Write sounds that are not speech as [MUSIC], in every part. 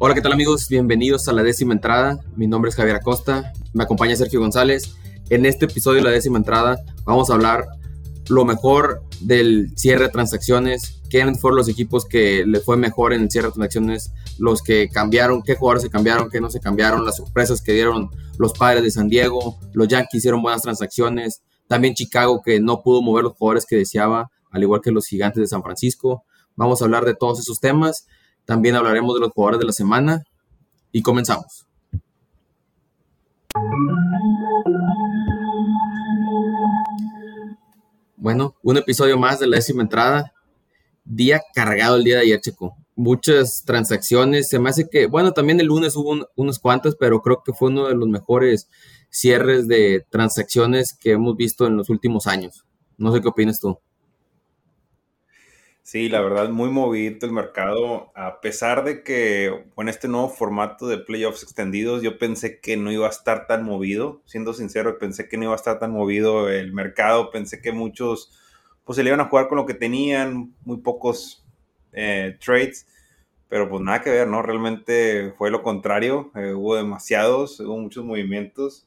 Hola, ¿qué tal amigos? Bienvenidos a la décima entrada. Mi nombre es Javier Acosta, me acompaña Sergio González. En este episodio de la décima entrada vamos a hablar lo mejor del cierre de transacciones, quiénes fueron los equipos que le fue mejor en el cierre de transacciones, los que cambiaron, qué jugadores se cambiaron, qué no se cambiaron, las sorpresas que dieron los padres de San Diego, los Yankees hicieron buenas transacciones, también Chicago que no pudo mover los jugadores que deseaba, al igual que los gigantes de San Francisco. Vamos a hablar de todos esos temas, también hablaremos de los jugadores de la semana y comenzamos. Bueno, un episodio más de la décima entrada. Día cargado el día de ayer, Checo. Muchas transacciones. Se me hace que, bueno, también el lunes hubo unas cuantas, pero creo que fue uno de los mejores cierres de transacciones que hemos visto en los últimos años. No sé qué opinas tú. Sí, la verdad, muy movido el mercado. A pesar de que con este nuevo formato de playoffs extendidos, yo pensé que no iba a estar tan movido. Siendo sincero, pensé que no iba a estar tan movido el mercado. Pensé que muchos pues se le iban a jugar con lo que tenían, muy pocos eh, trades. Pero pues nada que ver, ¿no? Realmente fue lo contrario. Eh, hubo demasiados, hubo muchos movimientos.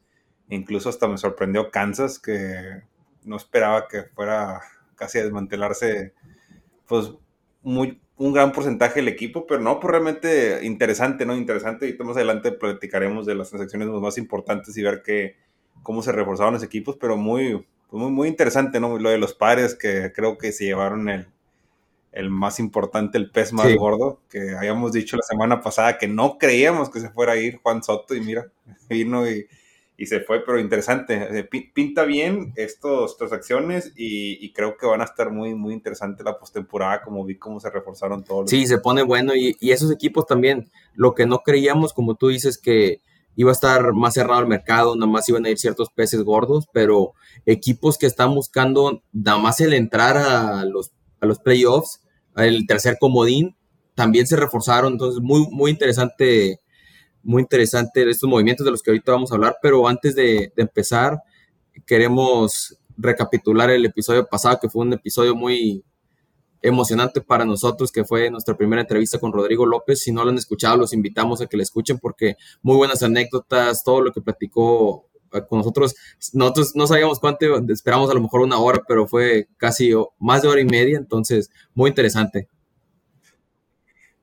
Incluso hasta me sorprendió Kansas, que no esperaba que fuera casi a desmantelarse pues muy, un gran porcentaje del equipo, pero no, pues realmente interesante, ¿no? Interesante y más adelante platicaremos de las transacciones más importantes y ver que, cómo se reforzaron los equipos, pero muy, pues muy, muy interesante, ¿no? Lo de los padres que creo que se llevaron el, el más importante, el pez más gordo, que habíamos dicho la semana pasada que no creíamos que se fuera a ir Juan Soto y mira, [LAUGHS] vino y y se fue, pero interesante. Pinta bien estas transacciones y, y, creo que van a estar muy, muy interesante la postemporada, como vi cómo se reforzaron todos. Sí, se pone bueno y, y, esos equipos también, lo que no creíamos, como tú dices, que iba a estar más cerrado el mercado, nada más iban a ir ciertos peces gordos, pero equipos que están buscando nada más el entrar a los, a los playoffs, el tercer comodín, también se reforzaron, entonces muy, muy interesante muy interesante estos movimientos de los que ahorita vamos a hablar, pero antes de, empezar, queremos recapitular el episodio pasado, que fue un episodio muy emocionante para nosotros, que fue nuestra primera entrevista con Rodrigo López. Si no lo han escuchado, los invitamos a que la escuchen porque muy buenas anécdotas, todo lo que platicó eh, con nosotros. Nosotros no sabíamos cuánto, esperamos a lo mejor una hora, pero fue casi más de hora y media, entonces muy interesante.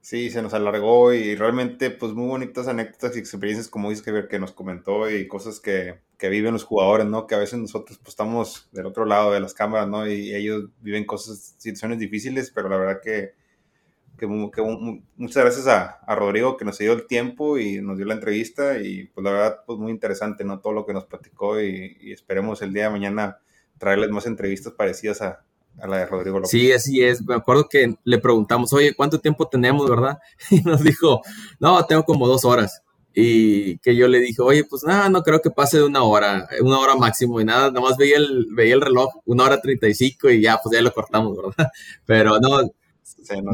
Sí, se nos alargó y realmente pues muy bonitas anécdotas y experiencias como dices que, que nos comentó y cosas que, que, viven los jugadores, ¿no? Que a veces nosotros pues estamos del otro lado de las cámaras, ¿no? Y ellos viven cosas, situaciones difíciles, pero la verdad que, que, muchas gracias a, a, Rodrigo que nos dio el tiempo y nos dio la entrevista y pues la verdad pues muy interesante, ¿no? Todo lo que nos platicó y, y esperemos el día de mañana traerles más entrevistas parecidas a, a la de Rodrigo López. Sí, así es. Me acuerdo que le preguntamos, oye, ¿cuánto tiempo tenemos, verdad? [LAUGHS] Y nos dijo, no, tengo como dos horas. Y que yo le dije, oye, pues nada, no creo que pase de una hora, una hora máximo y nada, nada más veía el, veía el reloj, una hora treinta y cinco y ya, pues ya lo cortamos, [LAUGHS] ¿verdad? Pero no,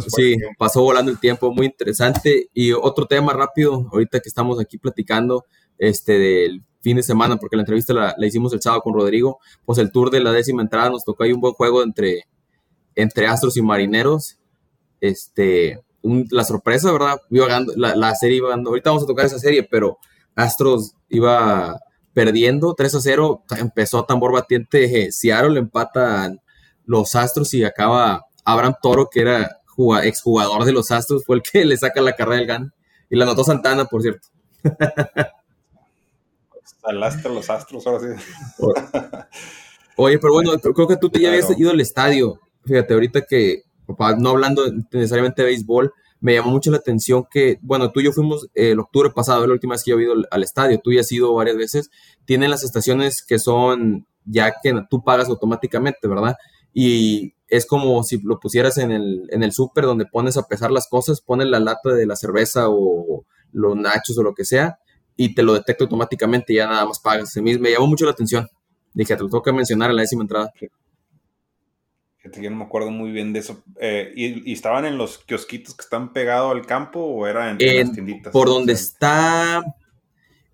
sí, pasó volando el tiempo, muy interesante. Y otro tema rápido, ahorita que estamos aquí platicando, este, del fin de semana, porque la entrevista la, hicimos el sábado con Rodrigo, pues el tour de la décima entrada nos tocó ahí un buen juego entre, entre Astros y Marineros. Este, la sorpresa, ¿verdad? Iba ganando, la, serie iba ganando, ahorita vamos a tocar esa serie, pero Astros iba perdiendo 3 a 0, empezó tambor batiente, eh, Seattle empatan los Astros y acaba Abraham Toro, que era exjugador de los Astros, fue el que le saca la carrera del GAN. Y la anotó Santana, por cierto. [LAUGHS] Salaste los astros, ahora sí. Oye, pero bueno, creo que tú te ya habías ido al estadio. Fíjate, ahorita que, no hablando necesariamente de béisbol, me llamó mucho la atención que, bueno, tú y yo fuimos el octubre pasado, la última vez que yo he ido al, estadio, tú ya has ido varias veces, tienen las estaciones que son ya que tú pagas automáticamente, ¿verdad? Y es como si lo pusieras en el, en el súper donde pones a pesar las cosas, pones la lata de la cerveza o los nachos o lo que sea, y te lo detecta automáticamente y ya nada más pagas. Me, me llamó mucho la atención. Dije, te lo tengo que mencionar en la décima entrada. Fíjate, yo no me acuerdo muy bien de eso. Eh, ¿y, estaban en los kiosquitos que están pegados al campo o era en, las tienditas? Por donde está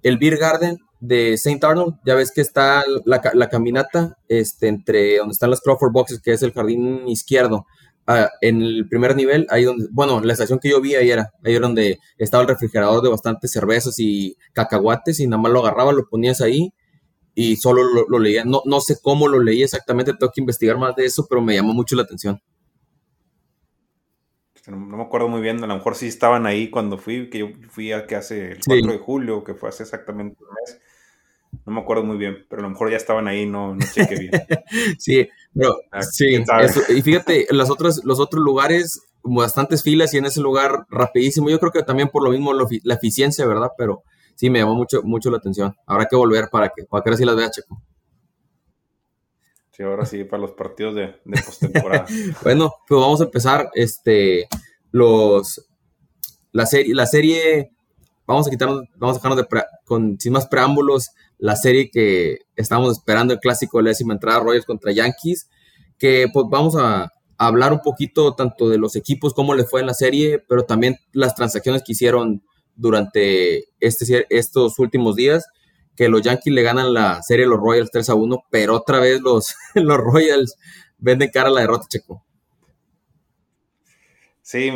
el Beer Garden de St. Arnold, ya ves que está la, la, caminata este, entre donde están las Crawford Boxes, que es el jardín izquierdo. Ah, en el primer nivel, ahí donde, bueno, la estación que yo vi ahí era, ahí era donde estaba el refrigerador de bastantes cervezas y cacahuates y nada más lo agarraba, lo ponías ahí y solo lo, leía. No, no sé cómo lo leí exactamente, tengo que investigar más de eso, pero me llamó mucho la atención. No, me acuerdo muy bien, a lo mejor sí estaban ahí cuando fui, que yo fui a que hace el 4 de julio, que fue hace exactamente un mes. No me acuerdo muy bien, pero a lo mejor ya estaban ahí, no, no chequé bien. [LAUGHS] sí, pero ah, sí, y fíjate, los otros, los otros lugares, bastantes filas y en ese lugar rapidísimo. Yo creo que también por lo mismo la eficiencia, ¿verdad? Pero sí me llamó mucho, mucho la atención. Habrá que volver para que, para que ahora sí las vea, Checo. Sí, ahora sí, para los partidos de, de postemporada. [LAUGHS] bueno, pues vamos a empezar. Este, los, la serie, la serie, vamos a quitarnos, vamos a dejarnos de con, sin más preámbulos, la serie que estamos esperando, el clásico de la décima entrada, Royals contra Yankees, que pues vamos a, hablar un poquito tanto de los equipos, cómo les fue en la serie, pero también las transacciones que hicieron durante este, estos últimos días, que los Yankees le ganan la serie a los Royals 3 a 1, pero otra vez los, [LAUGHS] los Royals venden cara a la derrota, Checo. Sí,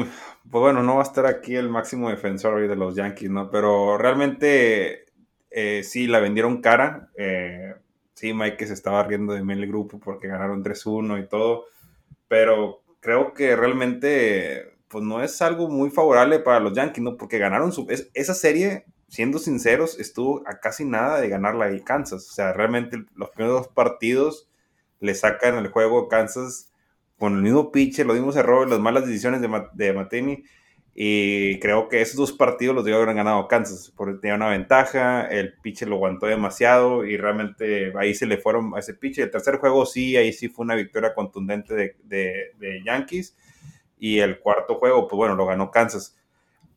pues bueno, no va a estar aquí el máximo defensor de los Yankees, ¿no? Pero realmente eh, sí, la vendieron cara. Eh, sí, Mike se estaba riendo de mí en el grupo porque ganaron 3-1 y todo. Pero creo que realmente pues no es algo muy favorable para los Yankees, ¿no? Porque ganaron su... esa serie, siendo sinceros, estuvo a casi nada de ganarla ahí Kansas. O sea, realmente los primeros dos partidos le sacan el juego a Kansas con el mismo pitch, los mismos errores, las malas decisiones de, de Mateni. Y creo que esos dos partidos los debió haber ganado Kansas, porque tenía una ventaja, el pitcher lo aguantó demasiado y realmente ahí se le fueron a ese pitcher. El tercer juego sí, ahí sí fue una victoria contundente de, de, de Yankees y el cuarto juego, pues bueno, lo ganó Kansas.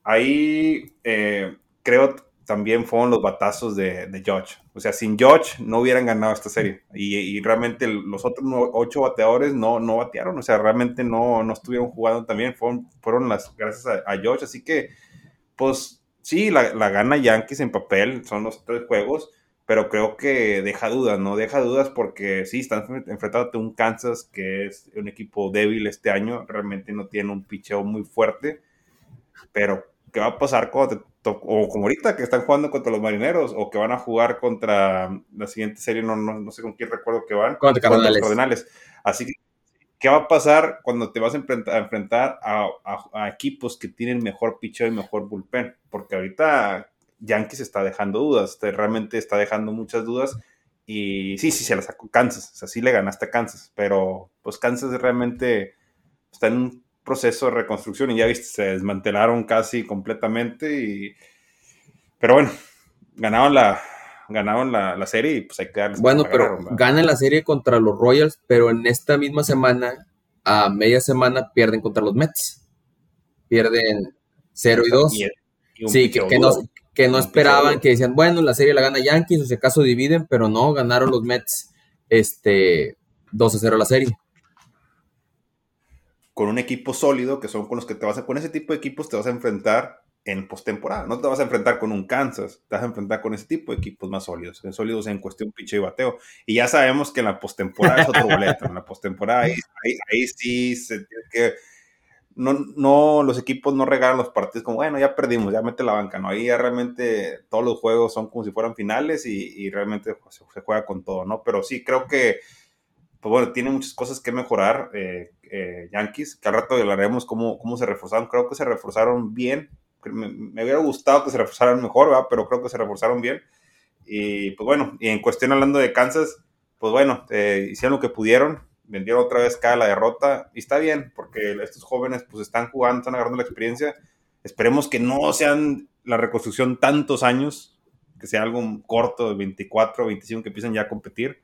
Ahí eh, creo también fueron los batazos de, de George. O sea, sin George no hubieran ganado esta serie. Y, realmente los otros ocho bateadores no, no batearon. O sea, realmente no, no estuvieron jugando también. Fueron, fueron las gracias a, a George. Así que, pues sí, la, la, gana Yankees en papel. Son los tres juegos pero creo que deja dudas, ¿no? Deja dudas porque sí, están enfrentando a un Kansas que es un equipo débil este año, realmente no tiene un picheo muy fuerte, pero ¿qué va a pasar cuando o como ahorita que están jugando contra los marineros, o que van a jugar contra la siguiente serie, no, no, no sé con quién recuerdo que van, contra, contra los Cardenales. Así que, ¿qué va a pasar cuando te vas a enfrentar, a, a, equipos que tienen mejor picheo y mejor bullpen? Porque ahorita Yankees está dejando dudas, realmente está dejando muchas dudas. Y sí, sí, se la sacó Kansas, o sea, sí le ganaste a Kansas, pero pues Kansas realmente está en un proceso de reconstrucción y ya viste, se desmantelaron casi completamente. Y... Pero bueno, ganaron la, ganaron la, serie y pues hay que darles. Bueno, pero ganan la serie contra los Royals, pero en esta misma semana, a media semana, pierden contra los Mets. Pierden 0 y 2. Sí, que, que, no, que no esperaban, que decían, bueno, la serie la gana Yankees, o si acaso dividen, pero no, ganaron los Mets este 2 a 0 la serie. Con un equipo sólido, que son con los que te vas a, con ese tipo de equipos te vas a enfrentar en postemporada. No te vas a enfrentar con un Kansas, te vas a enfrentar con ese tipo de equipos más sólidos, sólidos en cuestión pinche y bateo. Y ya sabemos que en la postemporada es otro boleto. En la postemporada ahí, ahí, ahí, sí se tiene que no, no, los equipos no regalan los partidos como, bueno, ya perdimos, ya mete la banca, ¿no? Ahí ya realmente todos los juegos son como si fueran finales y, realmente se, juega con todo, ¿no? Pero sí, creo que, pues bueno, tiene muchas cosas que mejorar eh, eh, Yankees, que al rato hablaremos cómo, cómo se reforzaron, creo que se reforzaron bien, me, hubiera gustado que se reforzaran mejor, ¿verdad? Pero creo que se reforzaron bien. Y pues bueno, y en cuestión hablando de Kansas, pues bueno, eh, hicieron lo que pudieron, vendieron otra vez cada la derrota y está bien porque estos jóvenes pues están jugando, están agarrando la experiencia. Esperemos que no sean la reconstrucción tantos años, que sea algo corto de 24, 25 que empiecen ya a competir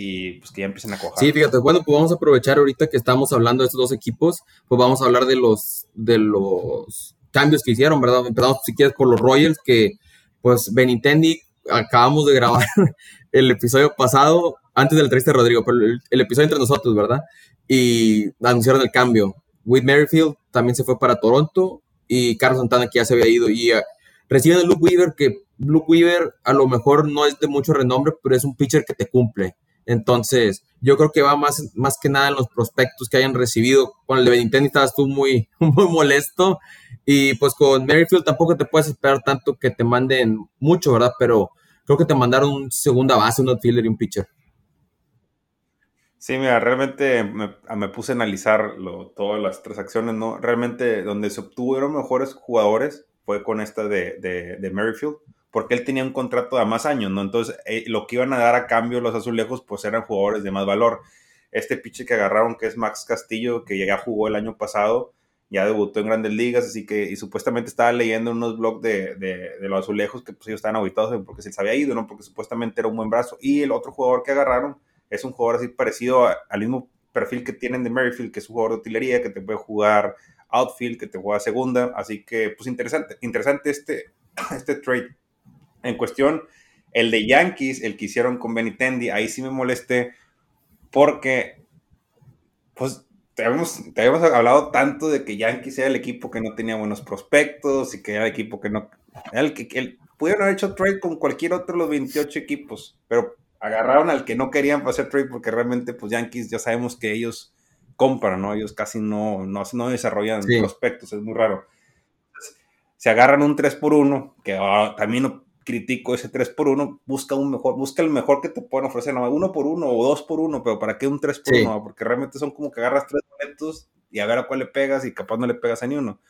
y pues que ya empiecen a cojar. Sí, fíjate, bueno, pues vamos a aprovechar ahorita que estamos hablando de estos dos equipos, pues vamos a hablar de los de los cambios que hicieron, ¿verdad? Empezamos si quieres por los Royals que pues Benintendi acabamos de grabar [LAUGHS] el episodio pasado antes del triste Rodrigo, pero el, episodio entre nosotros, ¿verdad? Y anunciaron el cambio. Whit Merrifield también se fue para Toronto y Carlos Santana que ya se había ido. Y uh, reciben a Luke Weaver, que Luke Weaver a lo mejor no es de mucho renombre, pero es un pitcher que te cumple. Entonces, yo creo que va más, más que nada en los prospectos que hayan recibido. Con el de Benintendi estabas tú muy, [LAUGHS] muy molesto. Y pues con Merrifield tampoco te puedes esperar tanto que te manden mucho, ¿verdad? Pero creo que te mandaron un segunda base, un outfielder y un pitcher. Sí, mira, realmente me, puse a analizar todas las transacciones, ¿no? Realmente donde se obtuvieron mejores jugadores fue con esta de, de, Merrifield, porque él tenía un contrato de más años, ¿no? Entonces, eh, lo que iban a dar a cambio los azulejos, pues eran jugadores de más valor. Este pitcher que agarraron, que es Max Castillo, que ya jugó el año pasado, ya debutó en grandes ligas, así que, y supuestamente estaba leyendo unos blogs de, de, de los azulejos que pues ellos estaban auditados porque se les había ido, ¿no? Porque supuestamente era un buen brazo. Y el otro jugador que agarraron es un jugador así parecido al mismo perfil que tienen de Merrifield, que es un jugador de utilería, que te puede jugar outfield, que te juega segunda, así que pues interesante, interesante este, [COUGHS] este trade. En cuestión, el de Yankees, el que hicieron con Benitendi, ahí sí me molesté porque pues te habíamos, hablado tanto de que Yankees era el equipo que no tenía buenos prospectos y que era el equipo que no... el que, el, pudieron haber hecho trade con cualquier otro de los 28 equipos, pero agarraron al que no querían para hacer trade porque realmente pues Yankees ya sabemos que ellos compran, ¿no? Ellos casi no, no, no desarrollan prospectos, es muy raro. se agarran un 3 por 1 que ah, también no critico ese 3 por 1 busca un mejor, busca el mejor que te puedan ofrecer, no, uno por uno o dos por uno, pero ¿para qué un 3 por 1? Porque realmente son como que agarras tres boletos y a ver a cuál le pegas y capaz no le pegas a ni uno.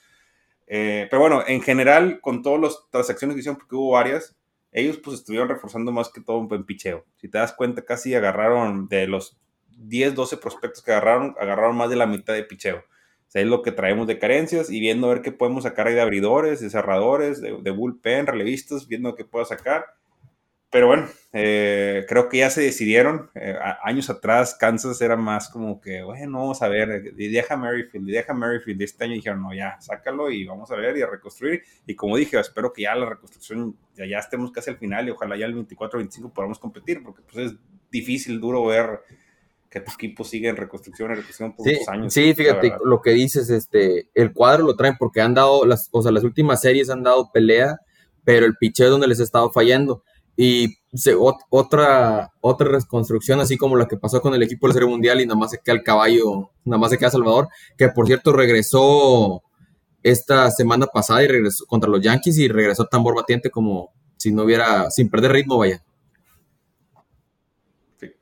Eh, pero bueno, en general, con todas las transacciones que hicieron, porque hubo varias, ellos pues estuvieron reforzando más que todo en picheo. Si te das cuenta, casi agarraron de los 10, 12 prospectos que agarraron, agarraron más de la mitad de picheo. O sea, es lo que traemos de carencias y viendo a ver qué podemos sacar ahí de abridores, de cerradores, de, de bullpen, relevistas, viendo qué puedo sacar. Pero bueno, eh, creo que ya se decidieron. Eh, años atrás, Kansas era más como que, bueno, vamos a ver, y deja Merrifield, y deja Merrifield. Este año dijeron, no, ya, sácalo y vamos a ver y a reconstruir. Y como dije, espero que ya la reconstrucción, ya, ya estemos casi al final y ojalá ya el 24-25 podamos competir, porque pues es difícil, duro ver que tu equipo sigue en reconstrucción, en reconstrucción por sí, años. Sí, fíjate, lo que dices, este, el cuadro lo traen porque han dado, las, o sea, las últimas series han dado pelea, pero el picheo es donde les ha estado fallando y otra, otra reconstrucción, así como la que pasó con el equipo del Serie Mundial y nada más se queda el caballo, nada más se queda Salvador, que por cierto regresó esta semana pasada y regresó contra los Yankees y regresó tambor batiente como si no hubiera, sin perder ritmo, vaya.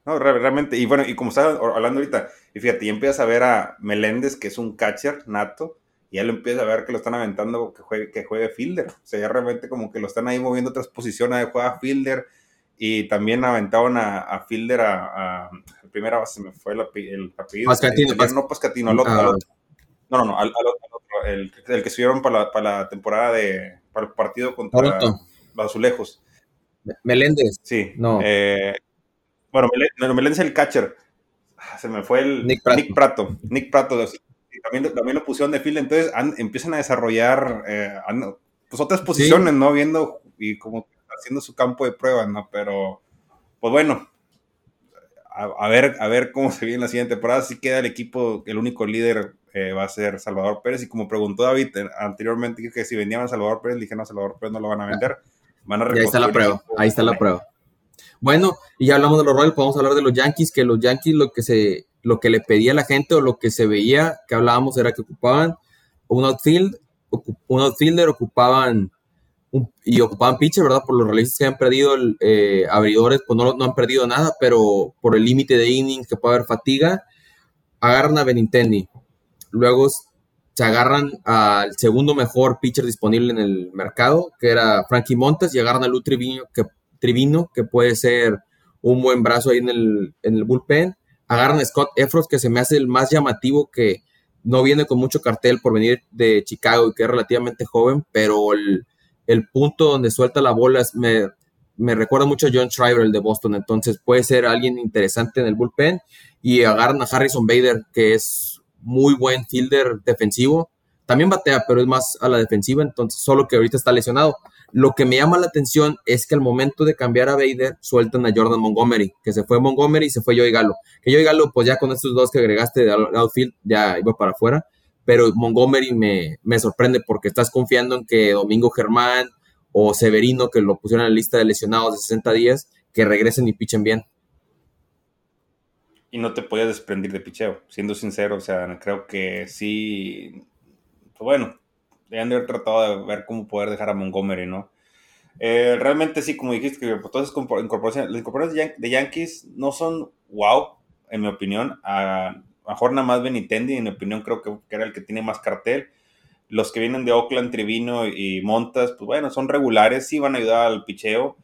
No, realmente, y bueno, y como estaba hablando ahorita, y fíjate, y empiezas a ver a Meléndez, que es un catcher nato, y ya lo empieza a ver que lo están aventando que juegue, que juegue fielder. O sea, ya realmente como que lo están ahí moviendo otras posiciones de juega fielder. Y también aventaron a, a fielder a, a, primera base, me fue el, apellido. Pascatino. no Pascatino, al otro, ah. No, no, no, al, otro, el, el, que subieron para la, para la temporada de, para el partido contra los azulejos. Meléndez. Sí. No. Eh, bueno, Meléndez, es el catcher. Ah, se me fue el Nick Prato. Nick Prato, Nick Prato también, también lo pusieron de fila, entonces empiezan a desarrollar eh, pues otras posiciones, ¿no? Viendo y como haciendo su campo de pruebas, ¿no? Pero, pues bueno, a, ver, a ver cómo se viene la siguiente temporada. Si queda el equipo, el único líder eh, va a ser Salvador Pérez. Y como preguntó David eh, anteriormente, que si vendían a Salvador Pérez, dije, no, Salvador Pérez no lo van a vender. Van a ahí está la prueba, ahí está la prueba. Bueno, y ya hablamos de los Royals, podemos hablar de los Yankees, que los Yankees lo que se lo que le pedía la gente o lo que se veía que hablábamos era que ocupaban un outfield, un outfielder, ocupaban y ocupaban pitcher, ¿verdad? Por los realistas que han perdido eh, abridores, pues no, no, han perdido nada, pero por el límite de innings que puede haber fatiga, agarran a Benintendi. Luego se agarran al segundo mejor pitcher disponible en el mercado, que era Frankie Montes, y agarran a Lu Trivino, que, Trivino, que puede ser un buen brazo ahí en el, en el bullpen agarran a Scott Efros, que se me hace el más llamativo, que no viene con mucho cartel por venir de Chicago y que es relativamente joven, pero el, punto donde suelta la bola me, me, recuerda mucho a John Schreiber, el de Boston, entonces puede ser alguien interesante en el bullpen. Y agarran a Harrison Bader, que es muy buen fielder defensivo. También batea, pero es más a la defensiva, entonces solo que ahorita está lesionado. Lo que me llama la atención es que al momento de cambiar a Vader, sueltan a Jordan Montgomery, que se fue Montgomery y se fue Joey Galo. Que Joey Galo, pues ya con estos dos que agregaste de outfield, ya iba para afuera. Pero Montgomery me, me sorprende porque estás confiando en que Domingo Germán o Severino, que lo pusieron en la lista de lesionados de 60 días, que regresen y pichen bien. y no te podías desprender de picheo, siendo sincero, o sea, creo que sí, pues bueno, deben de haber tratado de ver cómo poder dejar a Montgomery, ¿no? Eh, realmente sí, como dijiste, que pues, todas las incorporaciones, las incorporaciones de Yankees no son wow, en mi opinión. A, mejor nada más Benitendi, en mi opinión, creo que, era el que tiene más cartel. Los que vienen de Oakland, Trivino y Montas, pues bueno, son regulares, sí van a ayudar al picheo.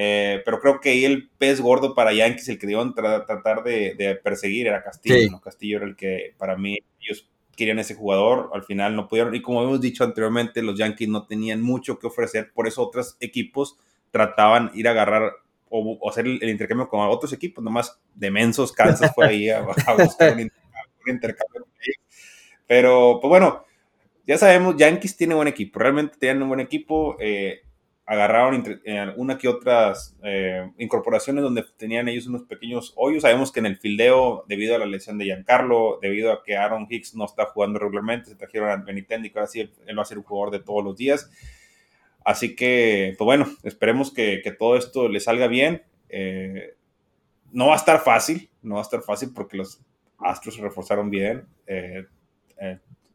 Eh, pero creo que ahí el pez gordo para Yankees, el que debían tratar de, perseguir, era Castillo. Castillo era el que para mí ellos querían ese jugador, al final no pudieron. Y como hemos dicho anteriormente, los Yankees no tenían mucho que ofrecer, por eso otros equipos trataban ir a agarrar o, hacer el, intercambio con otros equipos, nomás de mensos Kansas fue ahí a, [LAUGHS] buscar un, intercambio, Pero, pues bueno, ya sabemos, Yankees tiene buen equipo, realmente tienen un buen equipo. Eh, agarraron eh, una que otras eh, incorporaciones donde tenían ellos unos pequeños hoyos. Sabemos que en el fildeo, debido a la lesión de Giancarlo, debido a que Aaron Hicks no está jugando regularmente, se trajeron a Benitendi, que ahora sí él va a ser un jugador de todos los días. Así que, pues bueno, esperemos que, todo esto le salga bien. Eh, no va a estar fácil, no va a estar fácil porque los Astros se reforzaron bien,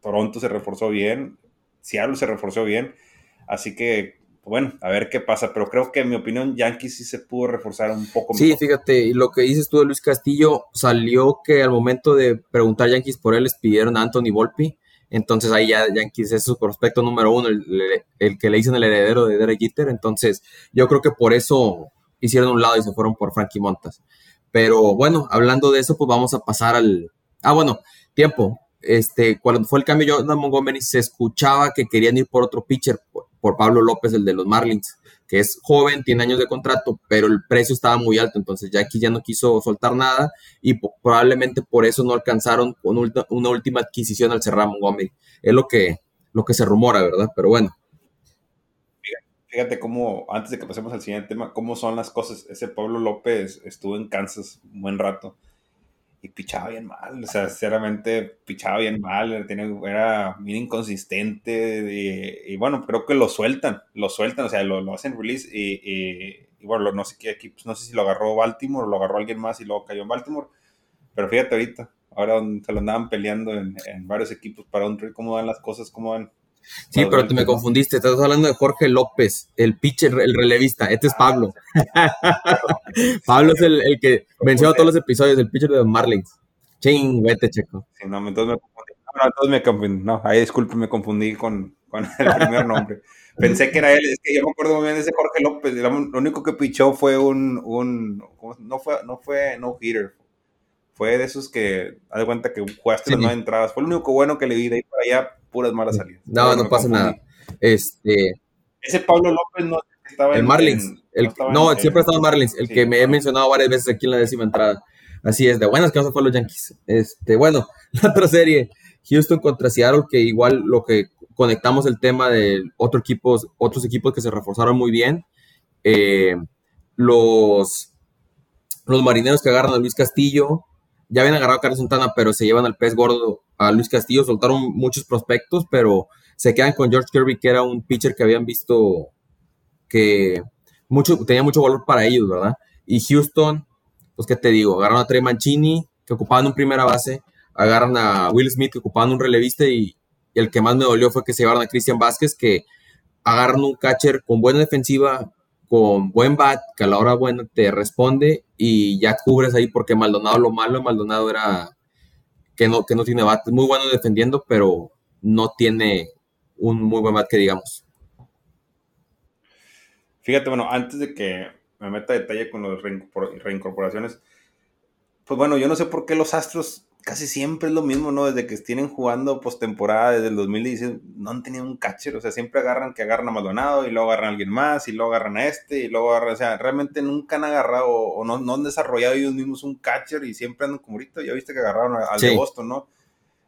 Toronto se reforzó bien, Seattle se reforzó bien. Así que bueno, a ver qué pasa, pero creo que en mi opinión Yankees sí se pudo reforzar un poco Sí, fíjate, y lo que dices tú de Luis Castillo, salió que al momento de preguntar Yankees por él les pidieron a Anthony Volpi, entonces ahí ya Yankees es su prospecto número uno, el, que le dicen el heredero de Derek Jeter, entonces yo creo que por eso hicieron un lado y se fueron por Frankie Montas. Pero bueno, hablando de eso, pues vamos a pasar al... Ah, bueno, tiempo. Este, cuando fue el cambio de Jordan Montgomery, se escuchaba que querían ir por otro pitcher, por Pablo López, el de los Marlins, que es joven, tiene años de contrato, pero el precio estaba muy alto, entonces ya aquí ya no quiso soltar nada y probablemente por eso no alcanzaron con una última adquisición al cerrar Montgomery. Es lo que, lo que se rumora, ¿verdad? Pero bueno. Fíjate cómo, antes de que pasemos al siguiente tema, cómo son las cosas. Ese Pablo López estuvo en Kansas un buen rato y pichaba bien mal, o sea, sinceramente pichaba bien mal, era bien inconsistente y, bueno, creo que lo sueltan, lo sueltan, o sea, lo, hacen release y, bueno, no sé qué equipos, no sé si lo agarró Baltimore o lo agarró alguien más y luego cayó en Baltimore, pero fíjate ahorita, ahora se lo andaban peleando en, varios equipos para un cómo van las cosas, cómo van. Sí, pero te me confundiste. Estás hablando de Jorge López, el pitcher, el relevista. Este es Pablo. [LAUGHS] Pablo es el, que mencionó todos los episodios, el pitcher de los Marlins. Ching, vete, checo. Sí, no, entonces me confundí. No, entonces me confundí. No, ahí disculpe, me confundí con, con el [LAUGHS] primer nombre. Pensé que era él, es que yo me acuerdo muy bien de ese Jorge López. Lo único que pichó fue un, un no fue, no fue no hitter, fue de esos que, haz de cuenta que jugaste las nueve entradas. Fue lo único bueno que le vi de ahí para allá, puras malas salidas. No, no pasa nada. Este. Ese Pablo López no estaba el Marlins. no, siempre ha estado en Marlins, el que me he mencionado varias veces aquí en la décima entrada. Así es, de buenas que no fue los Yankees. Este, bueno, [LAUGHS] la otra serie, Houston contra Seattle, que igual lo que conectamos el tema de otro equipos, otros equipos que se reforzaron muy bien. Eh, los, los marineros que agarran a Luis Castillo, ya habían agarrado a Carlos Santana, pero se llevan al pez gordo a Luis Castillo, soltaron muchos prospectos, pero se quedan con George Kirby, que era un pitcher que habían visto que mucho, tenía mucho valor para ellos, ¿verdad? Y Houston, pues qué te digo, agarran a Trey Mancini, que ocupaban un primera base, agarran a Will Smith, que ocupaban un relevista, y, y el que más me dolió fue que se llevaron a Christian Vázquez, que agarran un catcher con buena defensiva, con buen bat, que a la hora buena te responde y ya cubres ahí porque Maldonado lo malo, Maldonado era que no, que no tiene bat, muy bueno defendiendo, pero no tiene un muy buen bat que digamos. Fíjate, bueno, antes de que me meta detalle con las reincorporaciones, pues bueno, yo no sé por qué los Astros casi siempre es lo mismo, ¿no? Desde que tienen jugando postemporada, desde el 2016, no han tenido un catcher, o sea, siempre agarran que agarran a Maldonado y luego agarran a alguien más y luego agarran a este y luego agarran, o sea, realmente nunca han agarrado o no, no han desarrollado ellos mismos un catcher y siempre andan como ahorita, ya viste que agarraron al de Boston, ¿no?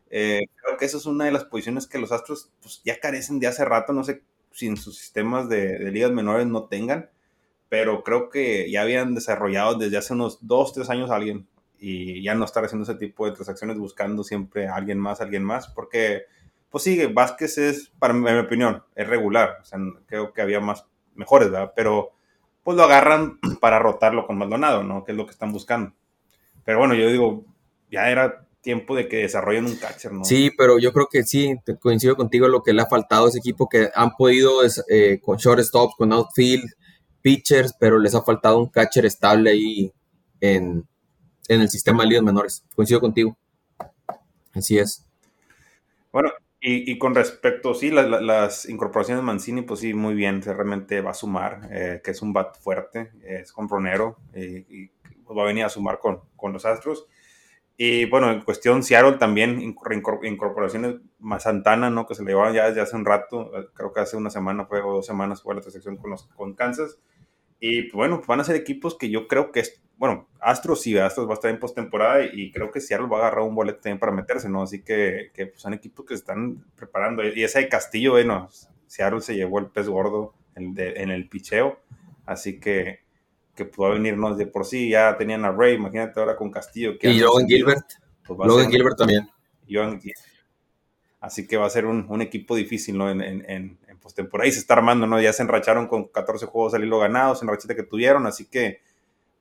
Eh, creo que esa es una de las posiciones que los Astros pues, ya carecen de hace rato, no sé si en sus sistemas de, de ligas menores no tengan, pero creo que ya habían desarrollado desde hace unos dos, tres años alguien y ya no estar haciendo ese tipo de transacciones buscando siempre a alguien más, alguien más, porque, pues sigue, Vázquez es, para mi, mi opinión, es regular, o sea, creo que había más mejores, ¿verdad? Pero pues lo agarran [CLEARS THROAT] para rotarlo con Maldonado, ¿no? Que es lo que están buscando. Pero bueno, yo digo, ya era tiempo de que desarrollen un catcher, ¿no? Sí, pero yo creo que sí, coincido contigo, lo que le ha faltado a ese equipo que han podido eh, con shortstops, con outfield, pitchers, pero les ha faltado un catcher estable ahí en, el sistema de ligas menores. Coincido contigo. Así es. Bueno, y, con respecto, sí, las incorporaciones de Mancini, pues sí, muy bien, realmente va a sumar, eh, que es un bat fuerte, es compronero, eh, y va a venir a sumar con, con los Astros. Y bueno, en cuestión Seattle también, incorporaciones más Santana, ¿no? Que se le llevaban ya desde hace un rato, creo que hace una semana fue, o dos semanas fue la transacción con, los, con Kansas. Y pues, bueno, van a ser equipos que yo creo que es, bueno, Astros sí, Astros va a estar en postemporada y creo que Seattle va a agarrar un boleto también para meterse, ¿no? Así que, que pues, son equipos que se están preparando. Y ese de Castillo, bueno, Seattle se llevó el pez gordo en, en el picheo, así que que pudo venirnos de por sí, ya tenían a Ray, imagínate ahora con Castillo. y Logan Gilbert. Pues Logan Gilbert también. Así que va a ser un, un equipo difícil, ¿no? En, en, en, postemporada. Y se está armando, ¿no? Ya se enracharon con 14 juegos al hilo ganados en rachita que tuvieron, así que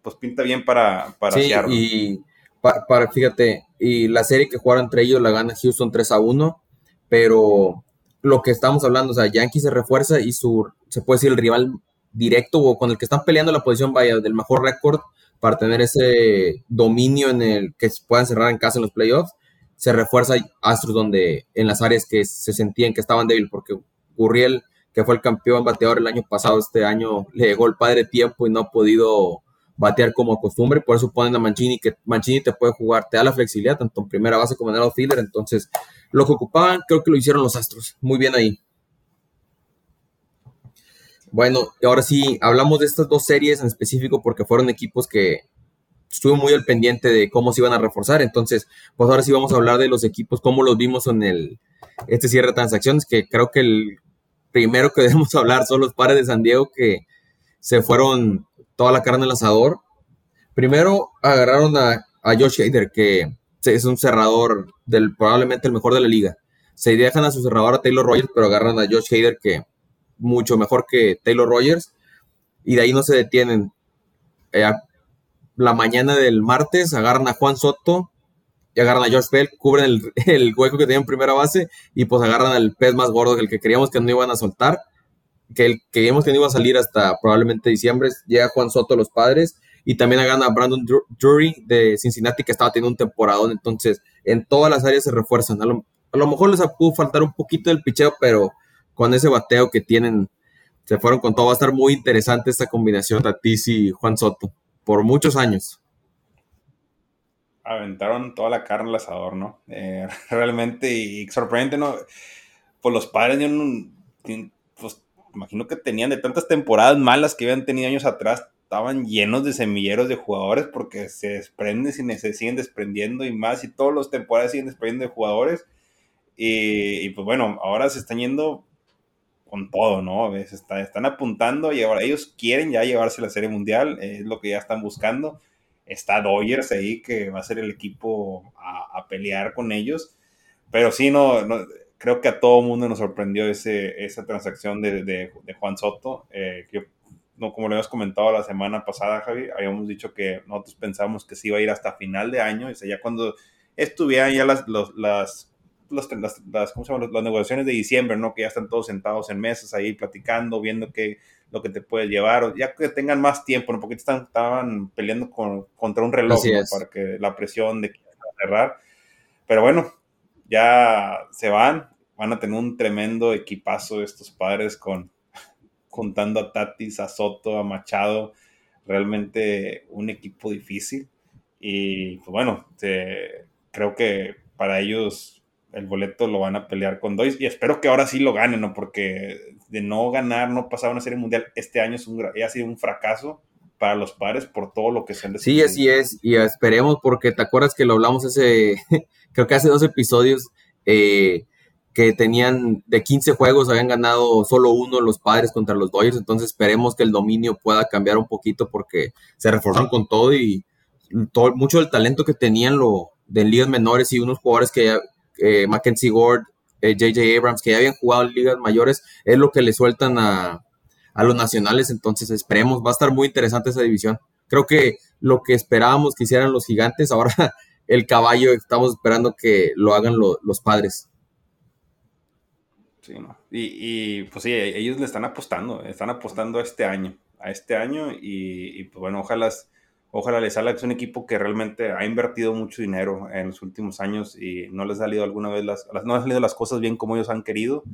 pues pinta bien para, para sí, y para, fíjate, y la serie que jugaron entre ellos la gana Houston 3 a 1, pero lo que estamos hablando, o sea, Yankee se refuerza y su, se puede decir, el rival directo o con el que están peleando la posición, vaya, del mejor récord para tener ese dominio en el que se puedan cerrar en casa en los playoffs, se refuerza Astros donde en las áreas que se sentían que estaban débiles, porque Gurriel, que fue el campeón bateador el año pasado, este año le llegó el padre tiempo y no ha podido batear como costumbre, por eso ponen a Mancini, que Mancini te puede jugar, te da la flexibilidad, tanto en primera base como en el outfielder, entonces lo que ocupaban, creo que lo hicieron los Astros, muy bien ahí. Bueno, y ahora sí, hablamos de estas dos series en específico porque fueron equipos que estuve muy al pendiente de cómo se iban a reforzar, entonces, pues ahora sí vamos a hablar de los equipos, cómo los vimos en el, este cierre de transacciones, que creo que el primero que [LAUGHS] debemos hablar son los pares de San Diego que se fueron toda la carne al asador. Primero agarraron a, Josh Hader, que es un cerrador del probablemente el mejor de la liga. Se dejan a su cerrador a Taylor Rogers, pero agarran a Josh Hader, que mucho mejor que Taylor Rogers. Y de ahí no se detienen. Eh, la mañana del martes agarran a Juan Soto y agarran a George Bell, cubren el, [LAUGHS] hueco que tenía en primera base y pues agarran al pez más gordo, el que creíamos que no iban a soltar, que el que no iba a salir hasta probablemente diciembre, llega Juan Soto los padres y también agarran a Brandon Drury de Cincinnati que estaba teniendo un temporadón, entonces en todas las áreas se refuerzan. A lo, mejor les pudo faltar un poquito del picheo, pero con ese bateo que tienen, se fueron con todo. Va a estar muy interesante esta combinación Tatis y Juan Soto por muchos años aventaron toda la carne al asador, ¿no? Eh, [LAUGHS] realmente, y sorprendente, ¿no? Pues los padres, pues imagino que tenían de tantas temporadas malas que habían tenido años atrás, estaban llenos de semilleros de jugadores porque se desprenden y se siguen desprendiendo y más, y todos los temporadas siguen desprendiendo de jugadores. Y, pues bueno, ahora se están yendo con todo, ¿no? Están, están apuntando y ahora ellos quieren ya llevarse la Serie Mundial, es lo que ya están buscando está Dodgers ahí, que va a ser el equipo a, pelear con ellos. Pero sí, no, creo que a todo mundo nos sorprendió ese, esa transacción de, de, Juan Soto. Eh, no, como lo habíamos comentado la semana pasada, Javi, habíamos dicho que nosotros pensamos que se iba a ir hasta final de año, y ya cuando estuvieran ya las, las, las, las negociaciones de diciembre, ¿no? Que ya están todos sentados en mesas ahí platicando, viendo que lo que te puede llevar, o ya que tengan más tiempo, ¿no? porque están, estaban peleando con, contra un reloj para que la presión de cerrar. Pero bueno, ya se van, van a tener un tremendo equipazo estos padres con [LAUGHS] contando a Tatis, a Soto, a Machado, realmente un equipo difícil. Y pues bueno, creo que para ellos el boleto lo van a pelear con Dois y espero que ahora sí lo ganen, ¿no? Porque de no ganar, no pasar una serie mundial este año es un, ha sido un fracaso para los padres por todo lo que se han Sí, así es, y esperemos porque te acuerdas que lo hablamos hace, [LAUGHS] creo que hace dos episodios, eh, que tenían de 15 juegos, habían ganado solo uno los padres contra los Dodgers, entonces esperemos que el dominio pueda cambiar un poquito porque se reforzaron con todo y todo, mucho del talento que tenían lo de ligas menores y unos jugadores que eh, Mackenzie Gord, JJ eh, Abrams, que ya habían jugado en ligas mayores, es lo que le sueltan a, los nacionales, entonces esperemos, va a estar muy interesante esa división. Creo que lo que esperábamos que hicieran los gigantes, [LAUGHS] ahora el caballo estamos esperando que lo hagan los padres. Sí, y, y, pues sí, ellos le están apostando, están apostando a este año, a este año y, pues bueno, ojalá, ojalá les salga, es un equipo que realmente ha invertido mucho dinero en los últimos años y no les ha salido alguna vez las, no han salido las cosas bien como ellos han querido.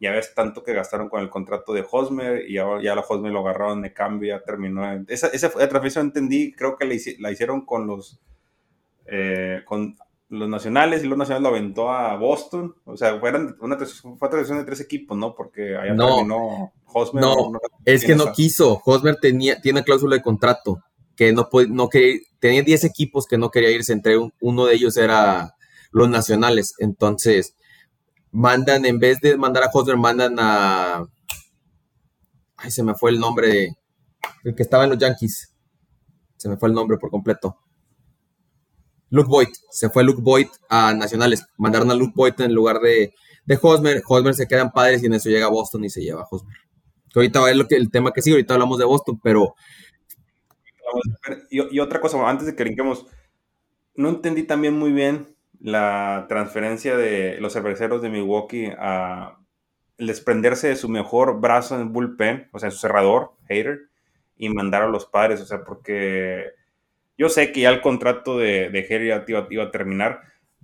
Ya ves tanto que gastaron con el contrato de Hosmer y ya, ya la Hosmer lo agarraron de cambio, ya terminó. Esa, esa, transmisión entendí, creo que la, hicieron con los, eh, con los nacionales y los nacionales lo aventó a Boston. O sea, fueron una, fue de tres equipos, ¿no? Porque allá no, terminó Hosmer. No, es que no quiso. Hosmer tenía, tiene cláusula de contrato que no, no quería, tenía 10 equipos que no quería irse, entre uno de ellos era los nacionales. Entonces, mandan, en vez de mandar a Hosmer, mandan a. Ay, se me fue el nombre. El que estaba en los Yankees. Se me fue el nombre por completo. Luke Boyd. Se fue Luke Boyd a Nacionales. Mandaron a Luke Boyd en lugar de, de Hosmer. Hosmer se quedan padres y en eso llega a Boston y se lleva a Hosmer. ahorita va a ver lo que, el tema que sigue. Ahorita hablamos de Boston, pero. Y, y otra cosa, antes de que brinquemos. No entendí también muy bien la transferencia de los cerveceros de Milwaukee a desprenderse de su mejor brazo en bullpen, o sea, su cerrador, Hater, y mandar a los padres, o sea, porque yo sé que ya el contrato de, de Hater iba, a terminar,